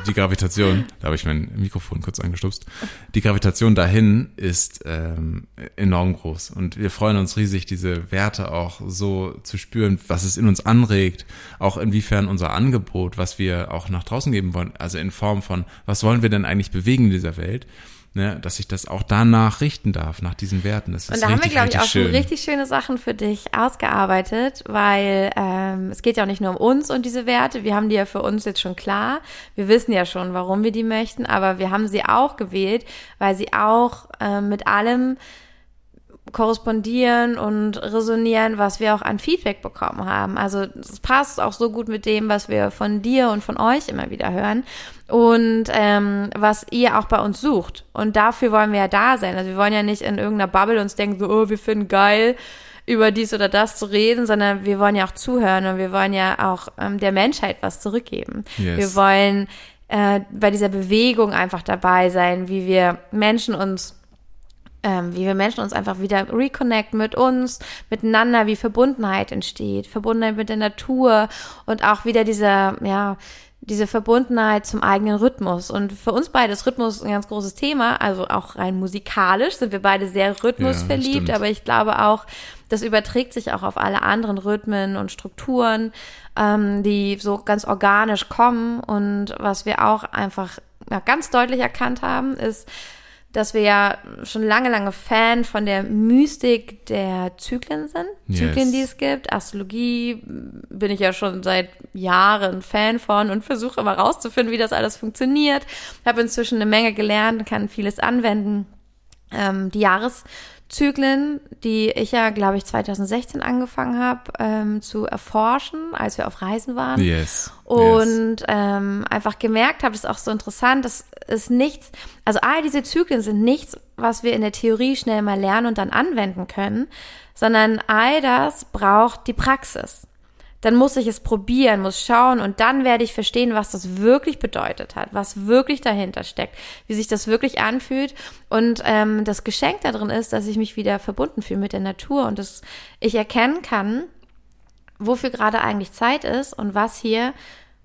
die Gravitation, da habe ich mein Mikrofon kurz angestupst, die Gravitation dahin ist ähm, enorm groß. Und wir freuen uns riesig, diese Werte auch so zu spüren, was es in uns anregt, auch inwiefern unser Angebot, was wir auch nach draußen geben wollen, also in Form von, was wollen wir denn eigentlich bewegen in dieser Welt, ne, dass ich das auch danach richten darf, nach diesen Werten. Das ist und da richtig, haben wir, glaube ich, auch schön. schon richtig schöne Sachen für dich ausgearbeitet, weil ähm, es geht ja auch nicht nur um uns und diese Werte. Wir haben die ja für uns jetzt schon klar. Wir wissen ja schon, warum wir die möchten, aber wir haben sie auch gewählt, weil sie auch äh, mit allem korrespondieren und resonieren, was wir auch an Feedback bekommen haben. Also es passt auch so gut mit dem, was wir von dir und von euch immer wieder hören und ähm, was ihr auch bei uns sucht. Und dafür wollen wir ja da sein. Also wir wollen ja nicht in irgendeiner Bubble uns denken, so, oh, wir finden geil, über dies oder das zu reden, sondern wir wollen ja auch zuhören und wir wollen ja auch ähm, der Menschheit was zurückgeben. Yes. Wir wollen äh, bei dieser Bewegung einfach dabei sein, wie wir Menschen uns ähm, wie wir Menschen uns einfach wieder reconnecten mit uns, miteinander, wie Verbundenheit entsteht, Verbundenheit mit der Natur und auch wieder diese, ja, diese Verbundenheit zum eigenen Rhythmus. Und für uns beide ist Rhythmus ein ganz großes Thema. Also auch rein musikalisch sind wir beide sehr rhythmusverliebt, ja, aber ich glaube auch, das überträgt sich auch auf alle anderen Rhythmen und Strukturen, ähm, die so ganz organisch kommen. Und was wir auch einfach ja, ganz deutlich erkannt haben, ist, dass wir ja schon lange, lange Fan von der Mystik der Zyklen sind. Yes. Zyklen, die es gibt. Astrologie bin ich ja schon seit Jahren Fan von und versuche immer rauszufinden, wie das alles funktioniert. Habe inzwischen eine Menge gelernt, kann vieles anwenden. Ähm, die Jahres Zyklen, die ich ja, glaube ich, 2016 angefangen habe ähm, zu erforschen, als wir auf Reisen waren. Yes. Und yes. Ähm, einfach gemerkt habe, das ist auch so interessant, das ist nichts, also all diese Zyklen sind nichts, was wir in der Theorie schnell mal lernen und dann anwenden können, sondern all das braucht die Praxis dann muss ich es probieren, muss schauen und dann werde ich verstehen, was das wirklich bedeutet hat, was wirklich dahinter steckt, wie sich das wirklich anfühlt. Und ähm, das Geschenk darin ist, dass ich mich wieder verbunden fühle mit der Natur und dass ich erkennen kann, wofür gerade eigentlich Zeit ist und was hier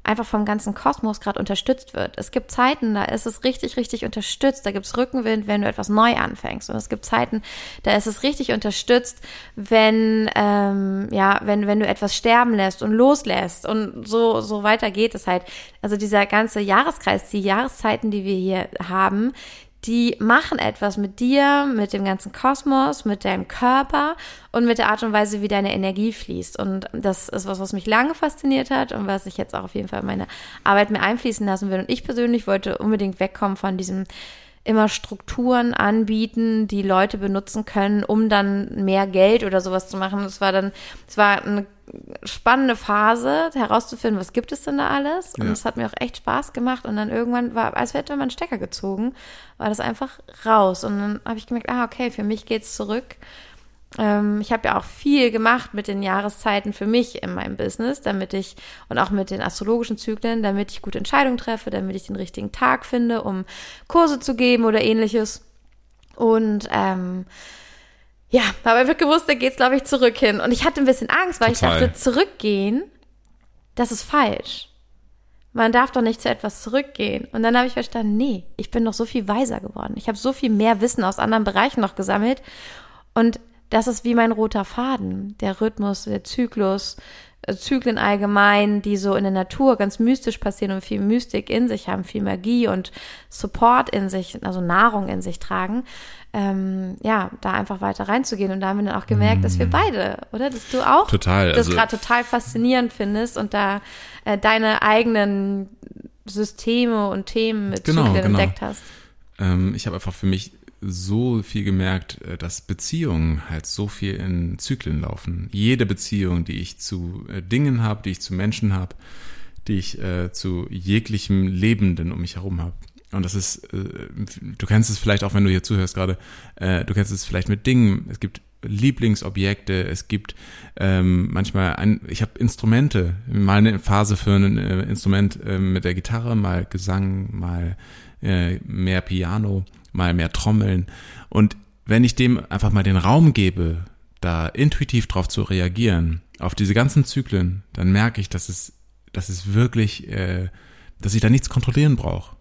einfach vom ganzen Kosmos gerade unterstützt wird. Es gibt Zeiten, da ist es richtig, richtig unterstützt. Da gibt es Rückenwind, wenn du etwas neu anfängst. Und es gibt Zeiten, da ist es richtig unterstützt, wenn ähm, ja, wenn wenn du etwas sterben lässt und loslässt und so so weiter geht es halt. Also dieser ganze Jahreskreis, die Jahreszeiten, die wir hier haben, die machen etwas mit dir, mit dem ganzen Kosmos, mit deinem Körper und mit der Art und Weise, wie deine Energie fließt. Und das ist was, was mich lange fasziniert hat und was ich jetzt auch auf jeden Fall in meine Arbeit mir einfließen lassen will. Und ich persönlich wollte unbedingt wegkommen von diesem immer Strukturen anbieten, die Leute benutzen können, um dann mehr Geld oder sowas zu machen. Es war dann, es war eine spannende Phase, herauszufinden, was gibt es denn da alles. Und es ja. hat mir auch echt Spaß gemacht. Und dann irgendwann war, als hätte man einen Stecker gezogen, war das einfach raus. Und dann habe ich gemerkt, ah, okay, für mich geht's zurück ähm, ich habe ja auch viel gemacht mit den Jahreszeiten für mich in meinem Business, damit ich und auch mit den astrologischen Zyklen, damit ich gute Entscheidungen treffe, damit ich den richtigen Tag finde, um Kurse zu geben oder ähnliches. Und ähm, ja, aber ich habe gewusst, da geht's glaube ich zurück hin. Und ich hatte ein bisschen Angst, weil Total. ich dachte, zurückgehen, das ist falsch. Man darf doch nicht zu etwas zurückgehen. Und dann habe ich verstanden, nee, ich bin doch so viel weiser geworden. Ich habe so viel mehr Wissen aus anderen Bereichen noch gesammelt. Und das ist wie mein roter Faden, der Rhythmus, der Zyklus, äh, Zyklen allgemein, die so in der Natur ganz mystisch passieren und viel Mystik in sich haben, viel Magie und Support in sich, also Nahrung in sich tragen, ähm, ja, da einfach weiter reinzugehen. Und da haben wir dann auch gemerkt, dass wir mm. beide, oder? Dass du auch total, das also, gerade total faszinierend findest und da äh, deine eigenen Systeme und Themen mit genau, Zyklen genau. entdeckt hast. Ähm, ich habe einfach für mich so viel gemerkt, äh, dass Beziehungen halt so viel in Zyklen laufen. Jede Beziehung, die ich zu äh, Dingen habe, die ich zu Menschen habe, die ich äh, zu jeglichem Lebenden um mich herum habe. Und das ist, äh, du kennst es vielleicht auch, wenn du hier zuhörst gerade, äh, du kennst es vielleicht mit Dingen. Es gibt Lieblingsobjekte, es gibt ähm, manchmal ein, ich habe Instrumente, mal eine Phase für ein äh, Instrument äh, mit der Gitarre, mal Gesang, mal mehr Piano mal mehr trommeln. Und wenn ich dem einfach mal den Raum gebe, da intuitiv drauf zu reagieren, auf diese ganzen Zyklen, dann merke ich, dass es, dass es wirklich, äh, dass ich da nichts kontrollieren brauche.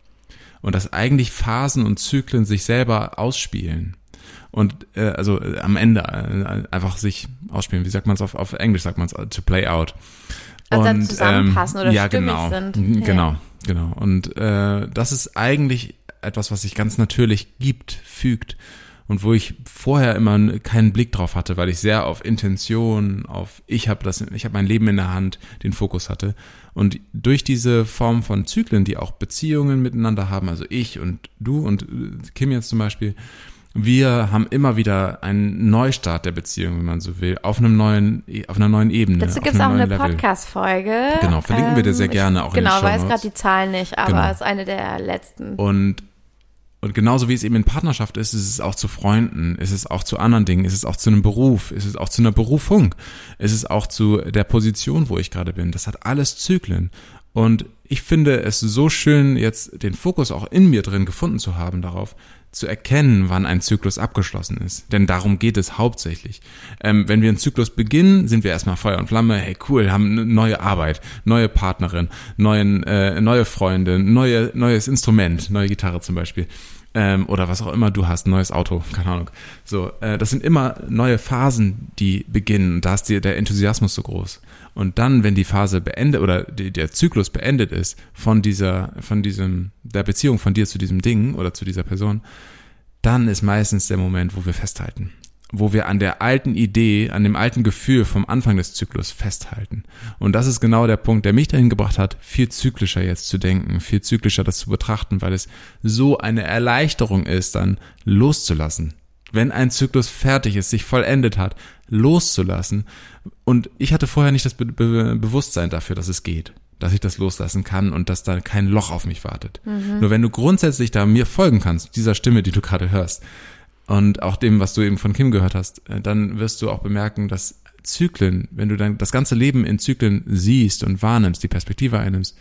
Und dass eigentlich Phasen und Zyklen sich selber ausspielen. Und äh, also äh, am Ende äh, einfach sich ausspielen. Wie sagt man es auf, auf Englisch? Sagt man es to play out. Also und, zusammenpassen ähm, oder ja, genau, sind. Genau, ja. genau. Und äh, das ist eigentlich etwas, was sich ganz natürlich gibt, fügt und wo ich vorher immer keinen Blick drauf hatte, weil ich sehr auf Intention, auf ich habe das, ich habe mein Leben in der Hand, den Fokus hatte. Und durch diese Form von Zyklen, die auch Beziehungen miteinander haben, also ich und du und Kim jetzt zum Beispiel, wir haben immer wieder einen Neustart der Beziehung, wenn man so will, auf einem neuen, auf einer neuen Ebene. Dazu gibt es auch eine Podcast-Folge. Genau, verlinken ähm, wir dir sehr ähm, gerne auch genau, in den Genau, weiß gerade die Zahlen nicht, aber genau. ist eine der letzten. Und und genauso wie es eben in Partnerschaft ist, ist es auch zu Freunden, ist es auch zu anderen Dingen, ist es auch zu einem Beruf, ist es auch zu einer Berufung, ist es auch zu der Position, wo ich gerade bin. Das hat alles Zyklen. Und ich finde es so schön, jetzt den Fokus auch in mir drin gefunden zu haben darauf, zu erkennen, wann ein Zyklus abgeschlossen ist. Denn darum geht es hauptsächlich. Ähm, wenn wir einen Zyklus beginnen, sind wir erstmal Feuer und Flamme, hey cool, haben eine neue Arbeit, neue Partnerin, neuen, äh, neue Freunde, neue, neues Instrument, neue Gitarre zum Beispiel. Ähm, oder was auch immer du hast, neues Auto, keine Ahnung. So, äh, das sind immer neue Phasen, die beginnen. Da ist dir der Enthusiasmus so groß. Und dann, wenn die Phase beendet oder die, der Zyklus beendet ist von dieser, von diesem, der Beziehung von dir zu diesem Ding oder zu dieser Person, dann ist meistens der Moment, wo wir festhalten. Wo wir an der alten Idee, an dem alten Gefühl vom Anfang des Zyklus festhalten. Und das ist genau der Punkt, der mich dahin gebracht hat, viel zyklischer jetzt zu denken, viel zyklischer das zu betrachten, weil es so eine Erleichterung ist, dann loszulassen. Wenn ein Zyklus fertig ist, sich vollendet hat, loszulassen. Und ich hatte vorher nicht das Be Be Bewusstsein dafür, dass es geht, dass ich das loslassen kann und dass da kein Loch auf mich wartet. Mhm. Nur wenn du grundsätzlich da mir folgen kannst, dieser Stimme, die du gerade hörst, und auch dem, was du eben von Kim gehört hast, äh, dann wirst du auch bemerken, dass Zyklen, wenn du dann das ganze Leben in Zyklen siehst und wahrnimmst, die Perspektive einnimmst,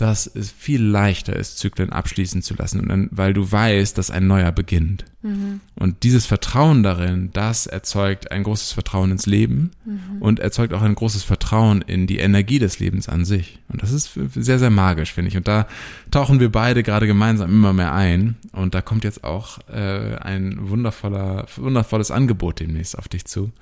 dass es viel leichter ist, Zyklen abschließen zu lassen, und dann, weil du weißt, dass ein neuer beginnt. Mhm. Und dieses Vertrauen darin, das erzeugt ein großes Vertrauen ins Leben mhm. und erzeugt auch ein großes Vertrauen in die Energie des Lebens an sich. Und das ist sehr, sehr magisch, finde ich. Und da tauchen wir beide gerade gemeinsam immer mehr ein. Und da kommt jetzt auch äh, ein wundervoller, wundervolles Angebot demnächst auf dich zu.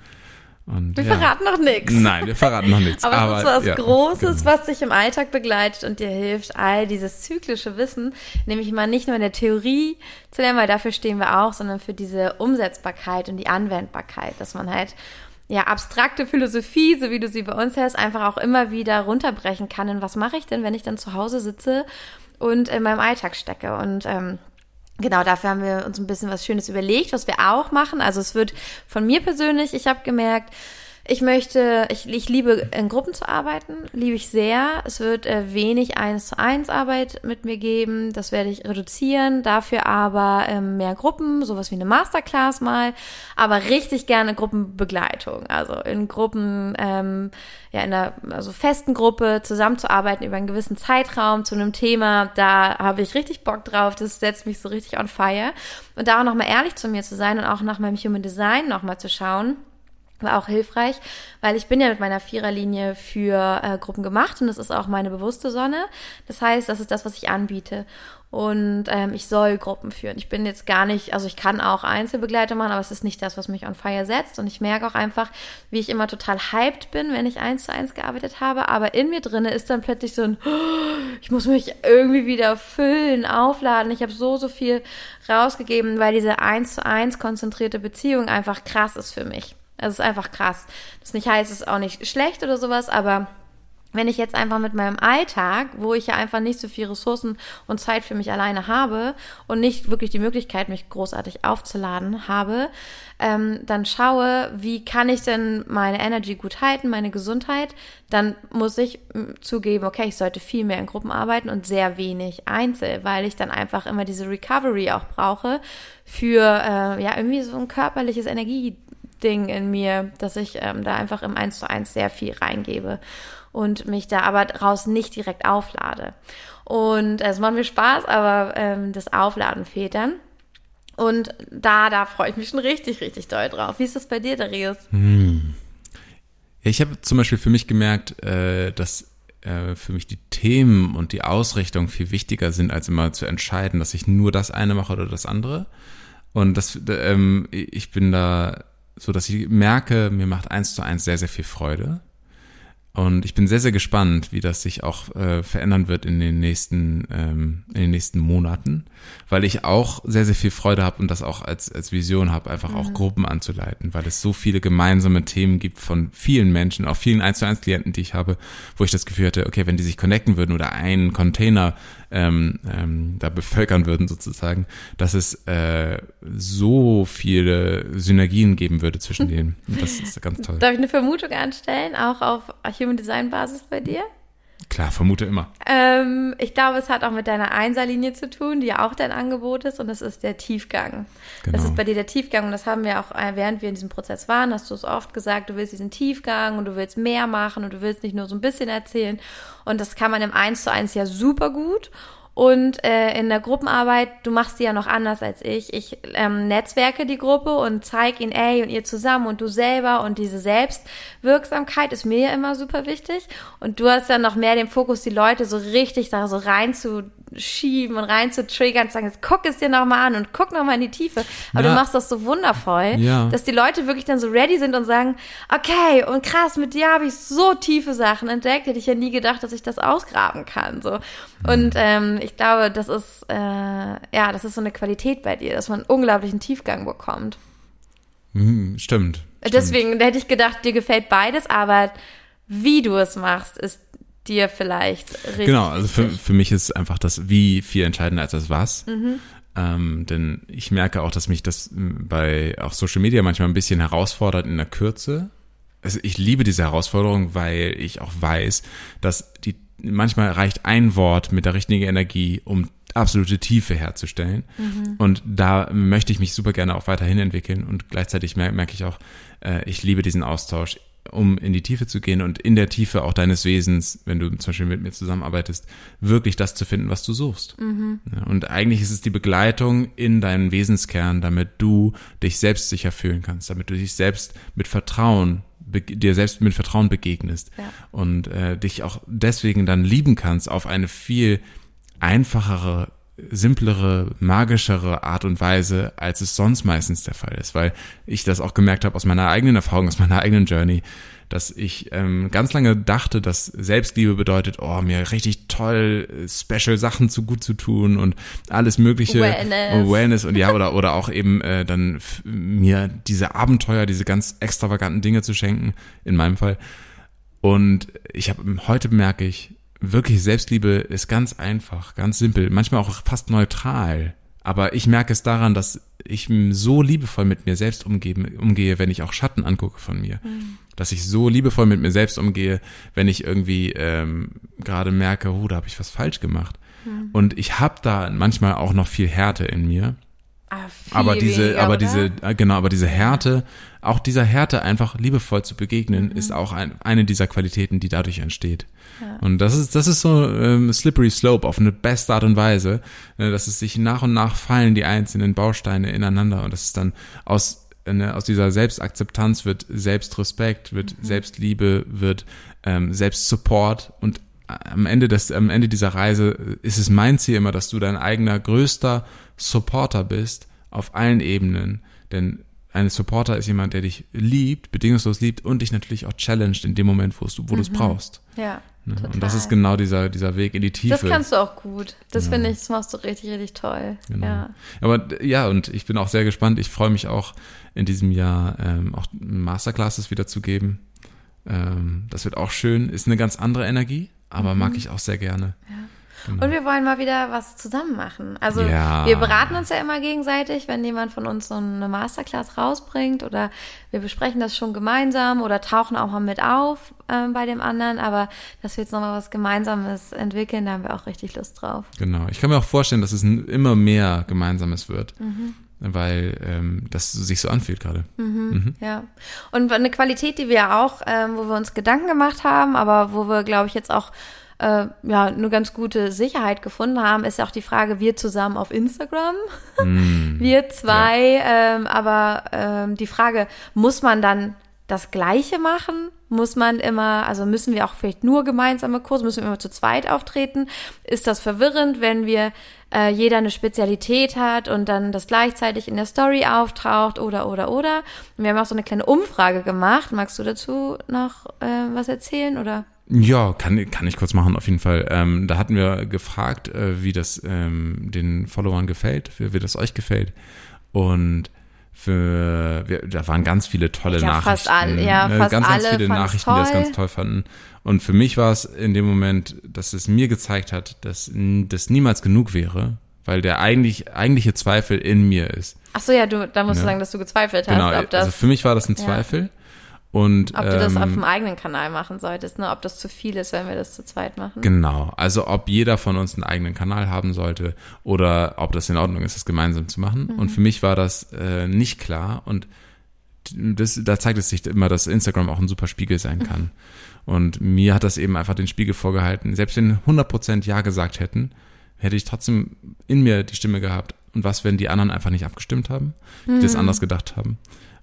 Und, wir ja. verraten noch nichts. Nein, wir verraten noch nichts. aber, aber es ist was ja, Großes, genau. was dich im Alltag begleitet und dir hilft, all dieses zyklische Wissen, nämlich mal nicht nur in der Theorie zu lernen, weil dafür stehen wir auch, sondern für diese Umsetzbarkeit und die Anwendbarkeit, dass man halt ja, abstrakte Philosophie, so wie du sie bei uns hast, einfach auch immer wieder runterbrechen kann. In was mache ich denn, wenn ich dann zu Hause sitze und in meinem Alltag stecke? Und ähm, Genau, dafür haben wir uns ein bisschen was Schönes überlegt, was wir auch machen. Also es wird von mir persönlich, ich habe gemerkt, ich möchte, ich, ich liebe in Gruppen zu arbeiten, liebe ich sehr. Es wird äh, wenig eins zu eins Arbeit mit mir geben, das werde ich reduzieren. Dafür aber ähm, mehr Gruppen, sowas wie eine Masterclass mal, aber richtig gerne Gruppenbegleitung. Also in Gruppen, ähm, ja in einer also festen Gruppe zusammenzuarbeiten über einen gewissen Zeitraum zu einem Thema. Da habe ich richtig Bock drauf. Das setzt mich so richtig on fire. Und da auch nochmal ehrlich zu mir zu sein und auch nach meinem Human Design nochmal zu schauen war auch hilfreich, weil ich bin ja mit meiner Viererlinie für äh, Gruppen gemacht und das ist auch meine bewusste Sonne. Das heißt, das ist das, was ich anbiete. Und ähm, ich soll Gruppen führen. Ich bin jetzt gar nicht, also ich kann auch Einzelbegleitung machen, aber es ist nicht das, was mich on fire setzt. Und ich merke auch einfach, wie ich immer total hyped bin, wenn ich eins zu eins gearbeitet habe. Aber in mir drinne ist dann plötzlich so ein, [gasps] ich muss mich irgendwie wieder füllen, aufladen. Ich habe so, so viel rausgegeben, weil diese eins zu eins konzentrierte Beziehung einfach krass ist für mich. Es ist einfach krass. Das nicht heißt, es ist auch nicht schlecht oder sowas, aber wenn ich jetzt einfach mit meinem Alltag, wo ich ja einfach nicht so viel Ressourcen und Zeit für mich alleine habe und nicht wirklich die Möglichkeit, mich großartig aufzuladen habe, ähm, dann schaue, wie kann ich denn meine Energy gut halten, meine Gesundheit, dann muss ich mm, zugeben, okay, ich sollte viel mehr in Gruppen arbeiten und sehr wenig einzeln, weil ich dann einfach immer diese Recovery auch brauche für äh, ja irgendwie so ein körperliches Energie Ding in mir, dass ich ähm, da einfach im 1 zu 1 sehr viel reingebe und mich da aber draus nicht direkt auflade. Und es macht mir Spaß, aber ähm, das Aufladen fehlt dann. Und da, da freue ich mich schon richtig, richtig doll drauf. Wie ist das bei dir, Darius? Hm. Ich habe zum Beispiel für mich gemerkt, äh, dass äh, für mich die Themen und die Ausrichtung viel wichtiger sind, als immer zu entscheiden, dass ich nur das eine mache oder das andere. Und das, ähm, ich bin da so dass ich merke, mir macht eins zu eins sehr, sehr viel Freude. Und ich bin sehr, sehr gespannt, wie das sich auch äh, verändern wird in den nächsten, ähm, in den nächsten Monaten, weil ich auch sehr, sehr viel Freude habe und das auch als, als Vision habe, einfach mhm. auch Gruppen anzuleiten, weil es so viele gemeinsame Themen gibt von vielen Menschen, auch vielen 1 zu 1 Klienten, die ich habe, wo ich das Gefühl hatte, okay, wenn die sich connecten würden oder einen Container ähm, ähm, da bevölkern würden sozusagen, dass es äh, so viele Synergien geben würde zwischen denen. Und [laughs] das ist ganz toll. Darf ich eine Vermutung anstellen, auch auf Human Design Basis bei dir? Klar, vermute immer. Ähm, ich glaube, es hat auch mit deiner Einserlinie zu tun, die ja auch dein Angebot ist, und das ist der Tiefgang. Genau. Das ist bei dir der Tiefgang, und das haben wir auch, äh, während wir in diesem Prozess waren, hast du es oft gesagt, du willst diesen Tiefgang und du willst mehr machen und du willst nicht nur so ein bisschen erzählen. Und das kann man im Eins zu eins ja super gut. Und äh, in der Gruppenarbeit, du machst die ja noch anders als ich. Ich ähm, netzwerke die Gruppe und zeige ihnen, ey, und ihr zusammen und du selber und diese Selbstwirksamkeit ist mir ja immer super wichtig. Und du hast dann noch mehr den Fokus, die Leute so richtig da so rein zu schieben und rein zu triggern und sagen, jetzt guck es dir nochmal an und guck nochmal in die Tiefe. Aber Ja. du machst das so wundervoll, Ja. dass die Leute wirklich dann so ready sind und sagen, okay, und krass, mit dir habe ich so tiefe Sachen entdeckt, hätte ich ja nie gedacht, dass ich das ausgraben kann. So. Und ähm, ich glaube, das ist, äh, ja, das ist so eine Qualität bei dir, dass man unglaublichen Tiefgang bekommt. Hm, stimmt. stimmt. Deswegen hätte ich gedacht, dir gefällt beides, aber wie du es machst, ist dir vielleicht richtig. Genau, also für, für mich ist einfach das Wie viel entscheidender als das Was. Mhm. Ähm, denn ich merke auch, dass mich das bei auch Social Media manchmal ein bisschen herausfordert in der Kürze. Also ich liebe diese Herausforderung, weil ich auch weiß, dass die manchmal reicht ein Wort mit der richtigen Energie, um absolute Tiefe herzustellen. Mhm. Und da möchte ich mich super gerne auch weiterhin entwickeln. Und gleichzeitig mer- merke ich auch, äh, ich liebe diesen Austausch, um in die Tiefe zu gehen und in der Tiefe auch deines Wesens, wenn du zum Beispiel mit mir zusammenarbeitest, wirklich das zu finden, was du suchst. Ja, und eigentlich ist es die Begleitung in deinen Wesenskern, damit du dich selbst sicher fühlen kannst, damit du dich selbst mit Vertrauen dir selbst mit Vertrauen begegnest Ja. und äh, dich auch deswegen dann lieben kannst auf eine viel einfachere, simplere, magischere Art und Weise, als es sonst meistens der Fall ist, weil ich das auch gemerkt habe aus meiner eigenen Erfahrung, aus meiner eigenen Journey, dass ich ähm, ganz lange dachte, dass Selbstliebe bedeutet, oh, mir richtig toll äh, special Sachen zu gut zu tun und alles mögliche Wellness. Oh, Wellness und ja [laughs] oder oder auch eben äh, dann mir diese Abenteuer, diese ganz extravaganten Dinge zu schenken in meinem Fall. Und ich habe heute merke ich, wirklich Selbstliebe ist ganz einfach, ganz simpel, manchmal auch fast neutral. Aber ich merke es daran, dass ich so liebevoll mit mir selbst umgebe, umgehe, wenn ich auch Schatten angucke von mir. Dass ich so liebevoll mit mir selbst umgehe, wenn ich irgendwie ähm, gerade merke, oh, da habe ich was falsch gemacht. Und ich habe da manchmal auch noch viel Härte in mir aber diese, weniger, aber oder? diese, äh, genau, aber diese Härte, auch dieser Härte einfach liebevoll zu Mhm. begegnen, ist auch ein, eine dieser Qualitäten, die dadurch entsteht. Und das ist, das ist so ähm, slippery slope auf eine beste Art und Weise, äh, dass es sich nach und nach fallen die einzelnen Bausteine ineinander und das ist dann aus ne, aus dieser Selbstakzeptanz wird Selbstrespekt, wird Mhm. Selbstliebe, wird ähm, Selbstsupport und am Ende des, am Ende dieser Reise ist es mein Ziel immer, dass du dein eigener größter Supporter bist auf allen Ebenen. Denn ein Supporter ist jemand, der dich liebt, bedingungslos liebt und dich natürlich auch challenged in dem Moment, wo du es brauchst. Ja, Ne? total. Und das ist genau dieser, dieser Weg in die Tiefe. Das kannst du auch gut. Das finde ich, das machst du richtig, richtig toll. Genau. Ja. Aber ja, und ich bin auch sehr gespannt. Ich freue mich auch in diesem Jahr ähm, auch Masterclasses wieder zu geben. Ähm, das wird auch schön. Ist eine ganz andere Energie, aber Mhm. mag ich auch sehr gerne. Genau. Und wir wollen mal wieder was zusammen machen. Also Ja. wir beraten uns ja immer gegenseitig, wenn jemand von uns so eine Masterclass rausbringt oder wir besprechen das schon gemeinsam oder tauchen auch mal mit auf ähm, bei dem anderen. Aber dass wir jetzt nochmal was Gemeinsames entwickeln, da haben wir auch richtig Lust drauf. Genau. Ich kann mir auch vorstellen, dass es ein, immer mehr Gemeinsames wird, Mhm. weil ähm, das sich so anfühlt gerade. Ja. Und eine Qualität, die wir ja auch, ähm, wo wir uns Gedanken gemacht haben, aber wo wir, glaube ich, jetzt auch äh, ja eine ganz gute Sicherheit gefunden haben, ist ja auch die Frage, wir zusammen auf Instagram, [laughs] wir zwei, ähm, aber ähm, die Frage, muss man dann das Gleiche machen? Muss man immer, also müssen wir auch vielleicht nur gemeinsame Kurse, müssen wir immer zu zweit auftreten? Ist das verwirrend, wenn wir äh, jeder eine Spezialität hat und dann das gleichzeitig in der Story auftaucht oder oder oder? Und wir haben auch so eine kleine Umfrage gemacht. Magst du dazu noch äh, was erzählen oder? Ja, kann, kann ich kurz machen, auf jeden Fall. Ähm, da hatten wir gefragt, äh, wie das ähm, den Followern gefällt, wie, wie das euch gefällt. Und für, wir, da waren ganz viele tolle glaub, Nachrichten. fast alle- ja, ne, fast ganz, ganz alle viele Nachrichten, die das toll. ganz toll fanden. Und für mich war es in dem Moment, dass es mir gezeigt hat, dass das niemals genug wäre, weil der eigentlich, eigentliche Zweifel in mir ist. Ach so, ja, du, da musst du Ja. sagen, dass du gezweifelt hast, Genau, ob das, also für mich war das ein ja. Zweifel. Und, ob du das auf ähm, dem eigenen Kanal machen solltest, ne? Ob das zu viel ist, wenn wir das zu zweit machen. Genau, also ob jeder von uns einen eigenen Kanal haben sollte oder ob das in Ordnung ist, das gemeinsam zu machen. Und für mich war das äh, nicht klar und das, da zeigt es sich immer, dass Instagram auch ein super Spiegel sein kann. [laughs] Und mir hat das eben einfach den Spiegel vorgehalten. Selbst wenn 100% Ja gesagt hätten, hätte ich trotzdem in mir die Stimme gehabt. Und was, wenn die anderen einfach nicht abgestimmt haben, die Mhm. das anders gedacht haben?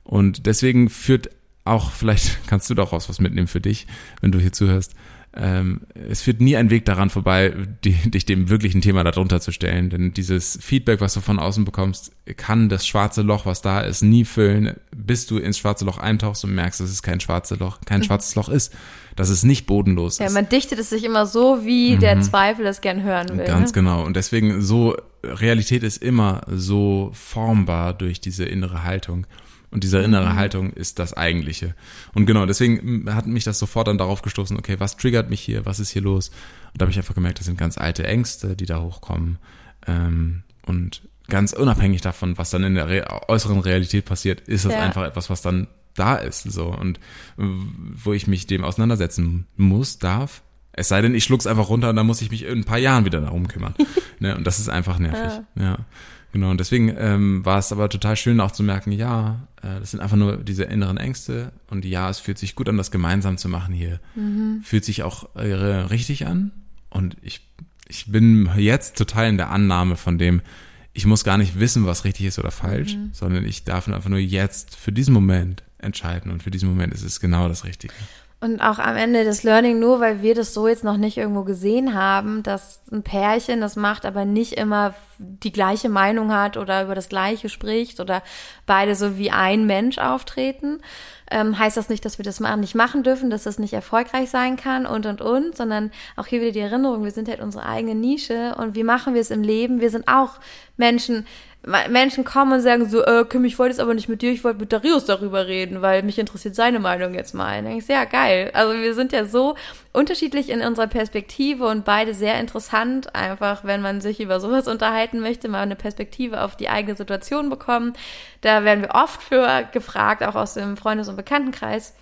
Und deswegen führt auch, vielleicht [laughs] kannst du daraus was mitnehmen für dich, wenn du hier zuhörst. Ähm, es führt nie ein Weg daran vorbei, die, dich dem wirklichen Thema darunter zu stellen. Denn dieses Feedback, was du von außen bekommst, kann das schwarze Loch, was da ist, nie füllen, bis du ins schwarze Loch eintauchst und merkst, dass es kein schwarzes Loch, kein schwarzes Loch ist, dass es nicht bodenlos Mhm. Ja, ist. man dichtet es sich immer so, wie der Zweifel es gern hören will. Mhm. Ganz ne? genau. Und deswegen so, Realität ist immer so formbar durch diese innere Haltung. Und diese innere Mhm. Haltung ist das Eigentliche. Und genau, deswegen mm, hat mich das sofort dann darauf gestoßen, okay, was triggert mich hier, was ist hier los? Und da habe ich einfach gemerkt, das sind ganz alte Ängste, die da hochkommen. Ähm, und ganz unabhängig davon, was dann in der Re äußeren Realität passiert, ist das Ja. einfach etwas, was dann da ist. So. Und wo ich mich dem auseinandersetzen muss, darf. Es sei denn, ich schluck's einfach runter und dann muss ich mich in ein paar Jahren wieder darum kümmern. [laughs] ne? Und das ist einfach nervig. Ja. Genau. Und deswegen ähm, war es aber total schön auch zu merken, ja, äh, das sind einfach nur diese inneren Ängste und ja, es fühlt sich gut an, das gemeinsam zu machen hier. Fühlt sich auch äh, richtig an. Und ich, ich bin jetzt total in der Annahme von dem, ich muss gar nicht wissen, was richtig ist oder falsch, sondern ich darf einfach nur jetzt für diesen Moment entscheiden und für diesen Moment ist es genau das Richtige. Und auch am Ende das Learning, nur weil wir das so jetzt noch nicht irgendwo gesehen haben, dass ein Pärchen das macht, aber nicht immer die gleiche Meinung hat oder über das Gleiche spricht oder beide so wie ein Mensch auftreten, ähm, heißt das nicht, dass wir das nicht machen dürfen, dass das nicht erfolgreich sein kann und und und, sondern auch hier wieder die Erinnerung, wir sind halt unsere eigene Nische und wie machen wir es im Leben? Wir sind auch Menschen, Menschen kommen und sagen so, äh, Kim, ich wollte es aber nicht mit dir, ich wollte mit Darius darüber reden, weil mich interessiert seine Meinung jetzt mal. Und dann denke ich, ja, geil. Also wir sind ja so unterschiedlich in unserer Perspektive und beide sehr interessant, einfach, wenn man sich über sowas [laughs] unterhalten möchte, mal eine Perspektive auf die eigene Situation bekommen. Da werden wir oft für gefragt, auch aus dem Freundes- und Bekanntenkreis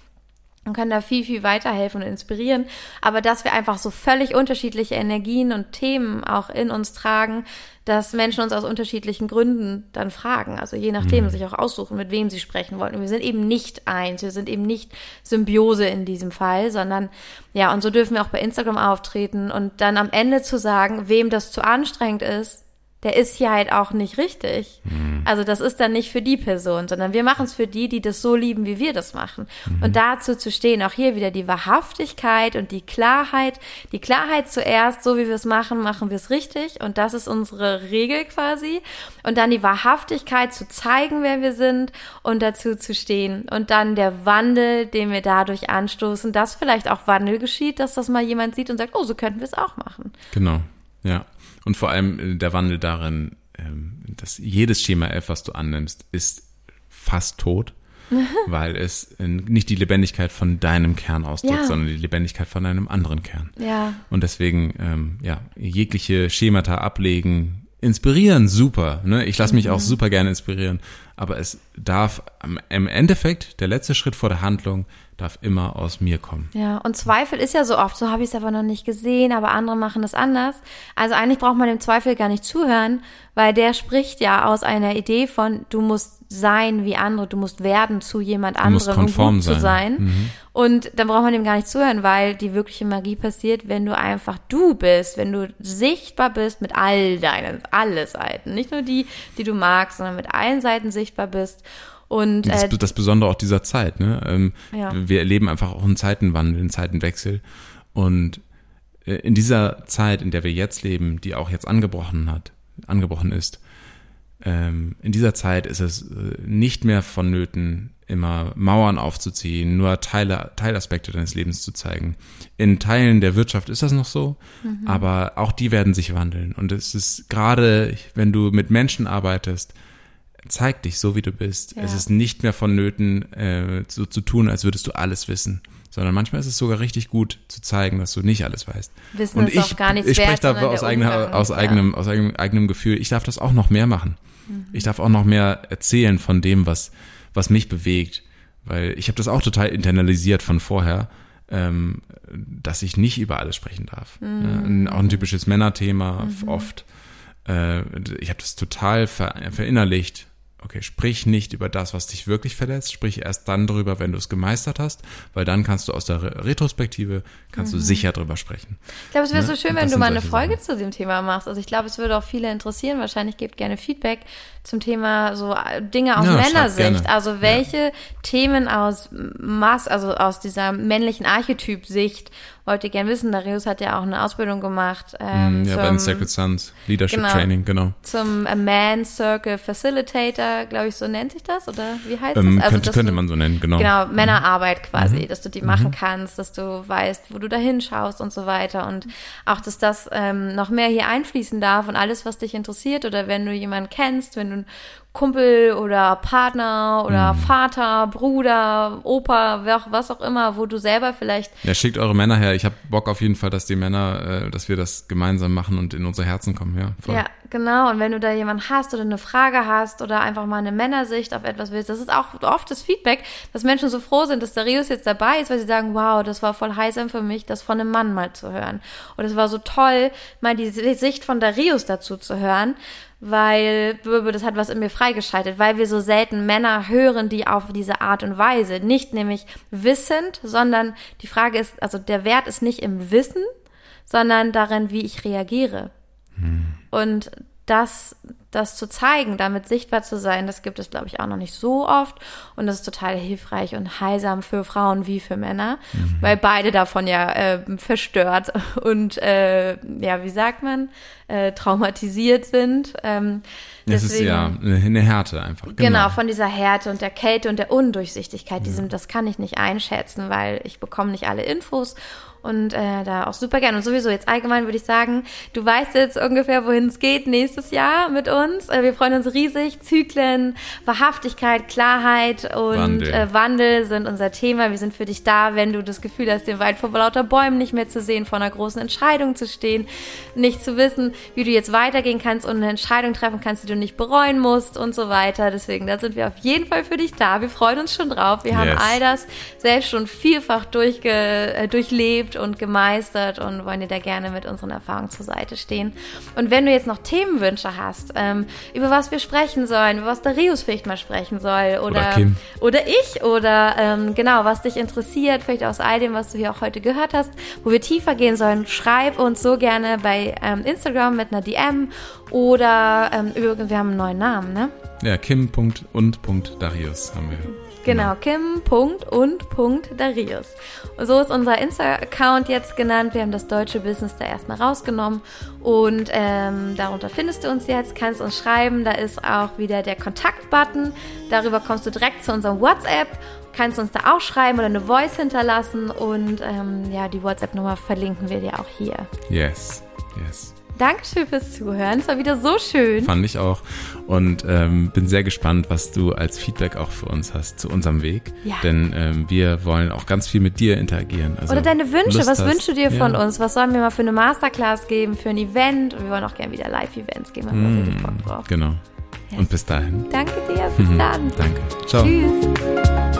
und können da viel, viel weiterhelfen und inspirieren. Aber dass wir einfach so völlig unterschiedliche Energien und Themen auch in uns tragen, dass Menschen uns aus unterschiedlichen Gründen dann fragen. Also je nachdem sich auch aussuchen, mit wem sie sprechen wollen. Und wir sind eben nicht eins, wir sind eben nicht Symbiose in diesem Fall, sondern ja, und so dürfen wir auch bei Instagram auftreten und dann am Ende zu sagen, wem das zu anstrengend ist, der ist hier halt auch nicht richtig. Also das ist dann nicht für die Person, sondern wir machen es für die, die das so lieben, wie wir das machen. Und dazu zu stehen, auch hier wieder die Wahrhaftigkeit und die Klarheit. Die Klarheit zuerst, so wie wir es machen, machen wir es richtig. Und das ist unsere Regel quasi. Und dann die Wahrhaftigkeit zu zeigen, wer wir sind und dazu zu stehen. Und dann der Wandel, den wir dadurch anstoßen, dass vielleicht auch Wandel geschieht, dass das mal jemand sieht und sagt, oh, so könnten wir es auch machen. Genau, ja. Und vor allem äh, der Wandel darin, ähm, dass jedes Schema F, was du annimmst, ist fast tot, [laughs] weil es äh, nicht die Lebendigkeit von deinem Kern ausdrückt, Ja. sondern die Lebendigkeit von einem anderen Kern. Ja. Und deswegen, ähm, ja, jegliche Schemata ablegen, inspirieren, super. Ne? Ich lasse mich auch super gerne inspirieren. Aber es darf am- im Endeffekt, der letzte Schritt vor der Handlung, darf immer aus mir kommen. Ja, und Zweifel ist ja so oft, so habe ich es aber noch nicht gesehen, aber andere machen das anders. Also eigentlich braucht man dem Zweifel gar nicht zuhören, weil der spricht ja aus einer Idee von, du musst sein wie andere, du musst werden zu jemand anderem, um konform gut zu sein. Mhm. sein. Und dann braucht man dem gar nicht zuhören, weil die wirkliche Magie passiert, wenn du einfach du bist, wenn du sichtbar bist mit all deinen, alle Seiten. Nicht nur die, die du magst, sondern mit allen Seiten sichtbar bist. Und Das, äh, das Besondere auch dieser Zeit. Ne? Ähm, Ja. Wir erleben einfach auch einen Zeitenwandel, einen Zeitenwechsel. Und äh, in dieser Zeit, in der wir jetzt leben, die auch jetzt angebrochen hat, angebrochen ist, ähm, in dieser Zeit ist es äh, nicht mehr vonnöten, immer Mauern aufzuziehen, nur Teile, Teilaspekte deines Lebens zu zeigen. In Teilen der Wirtschaft ist das noch so, aber auch die werden sich wandeln. Und es ist gerade, wenn du mit Menschen arbeitest, zeig dich so, wie du bist. Ja. Es ist nicht mehr vonnöten, äh, so zu tun, als würdest du alles wissen. Sondern manchmal ist es sogar richtig gut zu zeigen, dass du nicht alles weißt. Wissen Und ist ich, auch gar nichts ich spreche da aus, eigener, aus, Ja. eigenem, aus eigenem, eigenem Gefühl. Ich darf das auch noch mehr machen. Mhm. Ich darf auch noch mehr erzählen von dem, was, was mich bewegt. Weil ich habe das auch total internalisiert von vorher, ähm, dass ich nicht über alles sprechen darf. Mhm. Ja, auch ein typisches Männerthema oft. Äh, ich habe das total ver verinnerlicht okay, sprich nicht über das, was dich wirklich verletzt, sprich erst dann drüber, wenn du es gemeistert hast, weil dann kannst du aus der Re Retrospektive, kannst du sicher drüber sprechen. Ich glaube, es wäre Ne? so schön, wenn du mal eine Folge Sachen. zu dem Thema machst. Also ich glaube, es würde auch viele interessieren. Wahrscheinlich gebt gerne Feedback zum Thema so äh, Dinge aus Ja, Männersicht. Also welche Themen aus Mass, also aus dieser männlichen Archetyp-Sicht wollt ihr gerne wissen? Darius hat ja auch eine Ausbildung gemacht. Ähm, Mm, ja, bei den zum- Sacred Sons, Leadership Genau. Training, genau. zum äh, Man Circle Facilitator, glaube ich, so nennt sich das, oder wie heißt Ähm, das? Also, könnte, könnte du- man so nennen, genau. Genau, Männerarbeit quasi, Mhm. dass du die machen kannst, dass du weißt, wo du da hinschaust und so weiter. Und auch, dass das ähm, noch mehr hier einfließen darf und alles, was dich interessiert oder wenn du jemanden kennst, wenn du einen Kumpel oder Partner oder Mhm. Vater, Bruder, Opa, was auch immer, wo du selber vielleicht Ja, schickt eure Männer her. Ich habe Bock auf jeden Fall, dass die Männer, äh, dass wir das gemeinsam machen und in unsere Herzen kommen, ja. Voll. Ja, genau. Und wenn du da jemanden hast oder eine Frage hast oder einfach mal eine Männersicht auf etwas willst, das ist auch oft das Feedback, dass Menschen so froh sind, dass Darius jetzt dabei ist, weil sie sagen, wow, das war voll heilsam für mich, das von einem Mann mal zu hören. Und es war so toll, mal die Sicht von Darius dazu zu hören, weil das hat was in mir freigeschaltet, weil wir so selten Männer hören, die auf diese Art und Weise, nicht nämlich wissend, sondern die Frage ist, also der Wert ist nicht im Wissen, sondern darin, wie ich reagiere. Und das, das zu zeigen, damit sichtbar zu sein, das gibt es, glaube ich, auch noch nicht so oft. Und das ist total hilfreich und heilsam für Frauen wie für Männer, weil beide davon ja äh, verstört [laughs] und, äh, ja, wie sagt man, äh, traumatisiert sind. Ähm, Es ist ja eine, Härte einfach. Genau. Genau, von dieser Härte und der Kälte und der Undurchsichtigkeit. Diesem, das kann ich nicht einschätzen, weil ich bekomme nicht alle Infos und äh, da auch super gern. Und sowieso jetzt allgemein würde ich sagen, du weißt jetzt ungefähr, wohin es geht nächstes Jahr mit uns. Äh, wir freuen uns riesig. Zyklen, Wahrhaftigkeit, Klarheit und Wandel. Äh, Wandel sind unser Thema. Wir sind für dich da, wenn du das Gefühl hast, den Wald vor lauter Bäumen nicht mehr zu sehen, vor einer großen Entscheidung zu stehen, nicht zu wissen, wie du jetzt weitergehen kannst und eine Entscheidung treffen kannst, die du nicht bereuen musst und so weiter. Deswegen, da sind wir auf jeden Fall für dich da. Wir freuen uns schon drauf. Wir haben Yes. all das selbst schon vielfach durchge äh, durchlebt und gemeistert und wollen dir da gerne mit unseren Erfahrungen zur Seite stehen. Und wenn du jetzt noch Themenwünsche hast, ähm, über was wir sprechen sollen, über was Darius vielleicht mal sprechen soll oder, Oder oder ich oder ähm, genau, was dich interessiert, vielleicht aus all dem, was du hier auch heute gehört hast, wo wir tiefer gehen sollen, schreib uns so gerne bei ähm, Instagram mit einer DM oder ähm, wir haben einen neuen Namen, ne? Ja, Kim.und.Darius haben wir. Genau, Kim. Punkt und Punkt Darius. Und so ist unser Insta-Account jetzt genannt. Wir haben das deutsche Business da erstmal rausgenommen und ähm, darunter findest du uns jetzt, kannst uns schreiben. Da ist auch wieder der Kontakt-Button. Darüber kommst du direkt zu unserem WhatsApp. Kannst uns da auch schreiben oder eine Voice hinterlassen und ähm, ja, die WhatsApp-Nummer verlinken wir dir auch hier. Yes, yes. Dankeschön fürs Zuhören. Es war wieder so schön. Fand ich auch. Und ähm, bin sehr gespannt, was du als Feedback auch für uns hast zu unserem Weg. Ja. Denn ähm, wir wollen auch ganz viel mit dir interagieren. Also, Oder deine Wünsche, Lust was hast- wünschst du dir von ja. uns? Was sollen wir mal für eine Masterclass geben, für ein Event? Und wir wollen auch gerne wieder Live-Events geben, wenn wir richtig Bock drauf. Genau. Und bis dahin. Danke dir, bis [laughs] dann. Danke. Ciao. Tschüss.